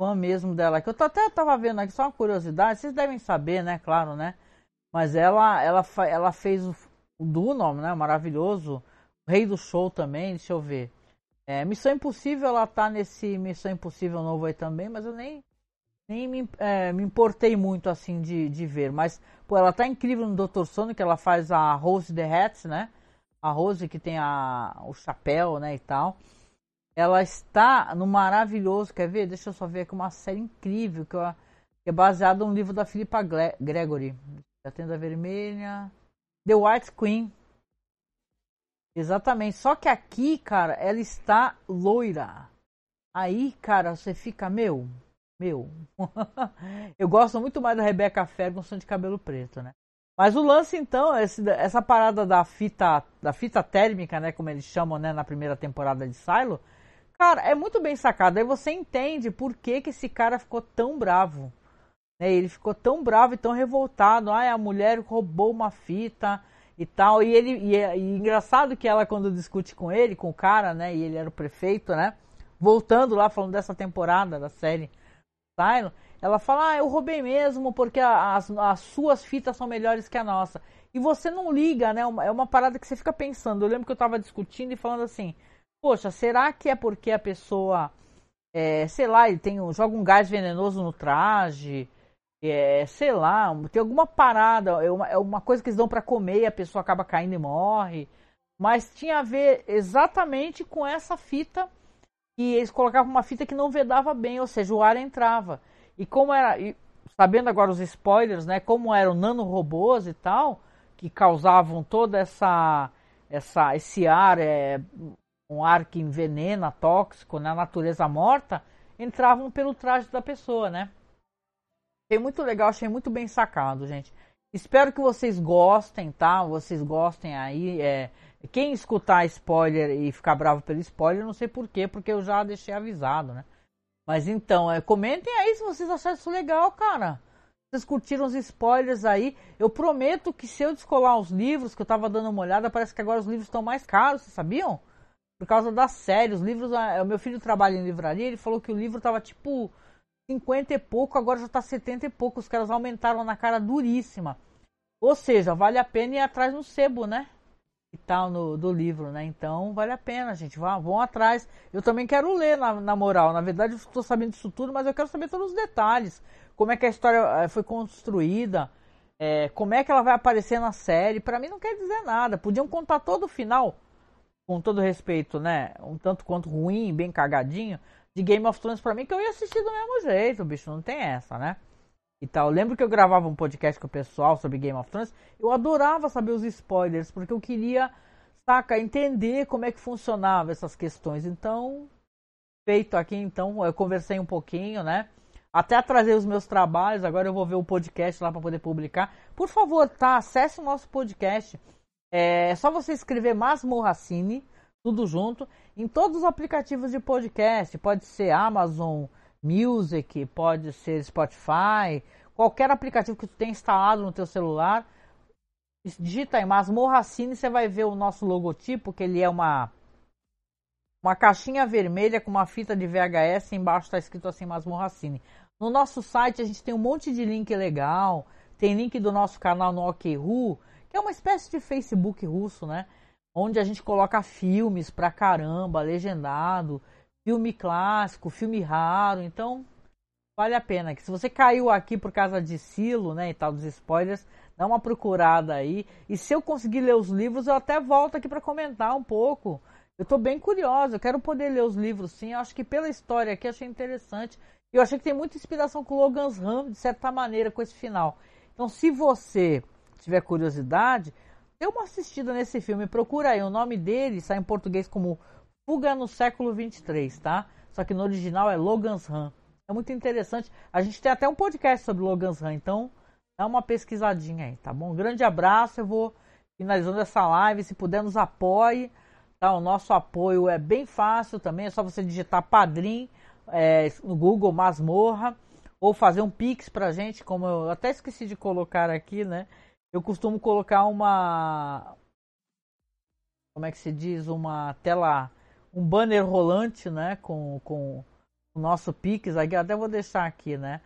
fã mesmo dela. Que eu até tava vendo aqui, só uma curiosidade, vocês devem saber, né? Claro, né? Mas ela, ela, ela fez o, o Duno, né? Maravilhoso. O Rei do Show também, deixa eu ver. É, Missão Impossível, ela tá nesse Missão Impossível novo aí também, mas eu nem, nem me, é, me importei muito assim de, de ver. Mas, pô, ela tá incrível no Dr. Sono, que ela faz a Rose the Hats, né? A Rose que tem a, o chapéu, né, e tal ela está no maravilhoso, quer ver? Deixa eu só ver aqui uma série incrível que, eu, que é baseada no livro da Philippa Gregory. A Tenda Vermelha. The White Queen. Exatamente. Só que aqui, cara, ela está loira. Aí, cara, você fica, meu, meu. eu gosto muito mais da Rebecca Ferguson de cabelo preto, né? Mas o lance, então, esse, essa parada da fita, da fita térmica, né, como eles chamam, né, na primeira temporada de Silo, Cara, é muito bem sacado. Aí você entende por que, que esse cara ficou tão bravo. Né? Ele ficou tão bravo e tão revoltado. Ah, a mulher roubou uma fita e tal. E ele e, é, e engraçado que ela quando discute com ele, com o cara, né? E ele era o prefeito, né? Voltando lá falando dessa temporada da série Silo, ela fala: "Ah, eu roubei mesmo porque as, as suas fitas são melhores que a nossa". E você não liga, né? É uma parada que você fica pensando. Eu lembro que eu tava discutindo e falando assim: poxa, será que é porque a pessoa, é, sei lá, ele tem, joga um gás venenoso no traje, é, sei lá, tem alguma parada, é uma, é uma coisa que eles dão para comer e a pessoa acaba caindo e morre. Mas tinha a ver exatamente com essa fita que eles colocavam uma fita que não vedava bem, ou seja, o ar entrava. E como era, e sabendo agora os spoilers, né, como eram nanorobôs e tal, que causavam toda essa essa esse ar é, um ar que envenena, tóxico, na natureza morta, entravam pelo traje da pessoa, né? Achei muito legal, achei muito bem sacado, gente. Espero que vocês gostem, tá? Vocês gostem aí. É... Quem escutar spoiler e ficar bravo pelo spoiler, não sei porquê, porque eu já deixei avisado, né? Mas então, é, comentem aí se vocês acharam isso legal, cara. Vocês curtiram os spoilers aí. Eu prometo que se eu descolar os livros, que eu tava dando uma olhada, parece que agora os livros estão mais caros, vocês sabiam? Por causa da série. Os livros. Ah, o meu filho trabalha em livraria, ele falou que o livro tava tipo 50 e pouco, agora já tá 70 e pouco. Os caras aumentaram na cara duríssima. Ou seja, vale a pena ir atrás no sebo, né? E tal, no, do livro, né? Então vale a pena, gente. Vão, vão atrás. Eu também quero ler, na, na moral. Na verdade, eu estou sabendo disso tudo, mas eu quero saber todos os detalhes. Como é que a história eh, foi construída. É, como é que ela vai aparecer na série. Para mim não quer dizer nada. Podiam contar todo o final com todo respeito, né, um tanto quanto ruim, bem cagadinho, de Game of Thrones pra mim, que eu ia assistir do mesmo jeito, bicho, não tem essa, né? E tal. Eu lembro que eu gravava um podcast com o pessoal sobre Game of Thrones, eu adorava saber os spoilers, porque eu queria, saca, entender como é que funcionava essas questões. Então, feito aqui, então, eu conversei um pouquinho, né? Até trazer os meus trabalhos, agora eu vou ver o podcast lá para poder publicar. Por favor, tá? Acesse o nosso podcast é só você escrever Masmorracine, tudo junto, em todos os aplicativos de podcast. Pode ser Amazon Music, pode ser Spotify, qualquer aplicativo que tu tenha instalado no teu celular. Digita aí Masmorra Cine, você vai ver o nosso logotipo, que ele é uma uma caixinha vermelha com uma fita de VHS, embaixo está escrito assim Masmorra Cine. No nosso site a gente tem um monte de link legal, tem link do nosso canal no OKRU, que é uma espécie de Facebook russo, né? Onde a gente coloca filmes pra caramba, legendado, filme clássico, filme raro, então vale a pena. Que se você caiu aqui por causa de Silo, né, e tal dos spoilers, dá uma procurada aí. E se eu conseguir ler os livros, eu até volto aqui para comentar um pouco. Eu estou bem curiosa, eu quero poder ler os livros sim. Eu acho que pela história aqui achei interessante. Eu achei que tem muita inspiração com Logan's Run, de certa maneira, com esse final. Então, se você tiver curiosidade, dê uma assistida nesse filme. Procura aí. O nome dele sai em português como Fuga no século 23, tá? Só que no original é Logan's Run. É muito interessante. A gente tem até um podcast sobre Logan's Run, então dá uma pesquisadinha aí, tá bom? Um grande abraço. Eu vou finalizando essa live. Se puder, nos apoie. Tá? O nosso apoio é bem fácil também. É só você digitar Padrim é, no Google Masmorra ou fazer um Pix pra gente, como eu até esqueci de colocar aqui, né? Eu costumo colocar uma. Como é que se diz? Uma tela. Um banner rolante, né? Com, com o nosso Pix aqui. Até vou deixar aqui, né?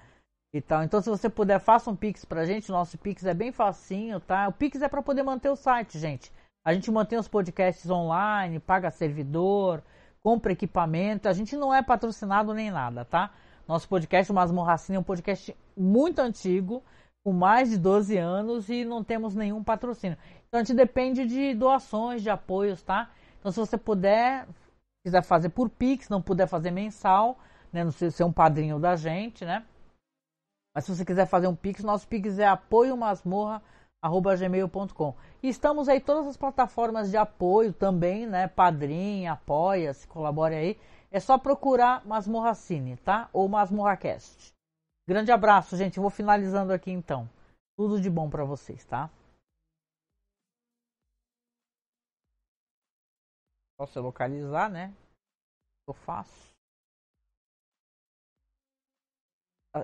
E tal. Então, se você puder, faça um Pix pra gente. O nosso Pix é bem facinho, tá? O Pix é para poder manter o site, gente. A gente mantém os podcasts online, paga servidor, compra equipamento. A gente não é patrocinado nem nada, tá? Nosso podcast, o Masmorracina, é um podcast muito antigo, com mais de 12 anos e não temos nenhum patrocínio. Então a gente depende de doações, de apoios, tá? Então se você puder, quiser fazer por Pix, não puder fazer mensal, né? Não sei ser um padrinho da gente, né? Mas se você quiser fazer um Pix, nosso Pix é apoiomasmorra.gmail.com. E estamos aí todas as plataformas de apoio também, né? Padrim, apoia, se colabore aí. É só procurar Masmorra Cine, tá? Ou Masmorra Cast. Grande abraço, gente. vou finalizando aqui então. Tudo de bom para vocês, tá? Se localizar, né? Eu faço.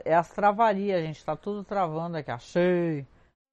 É as travarias, gente. Tá tudo travando aqui. Achei.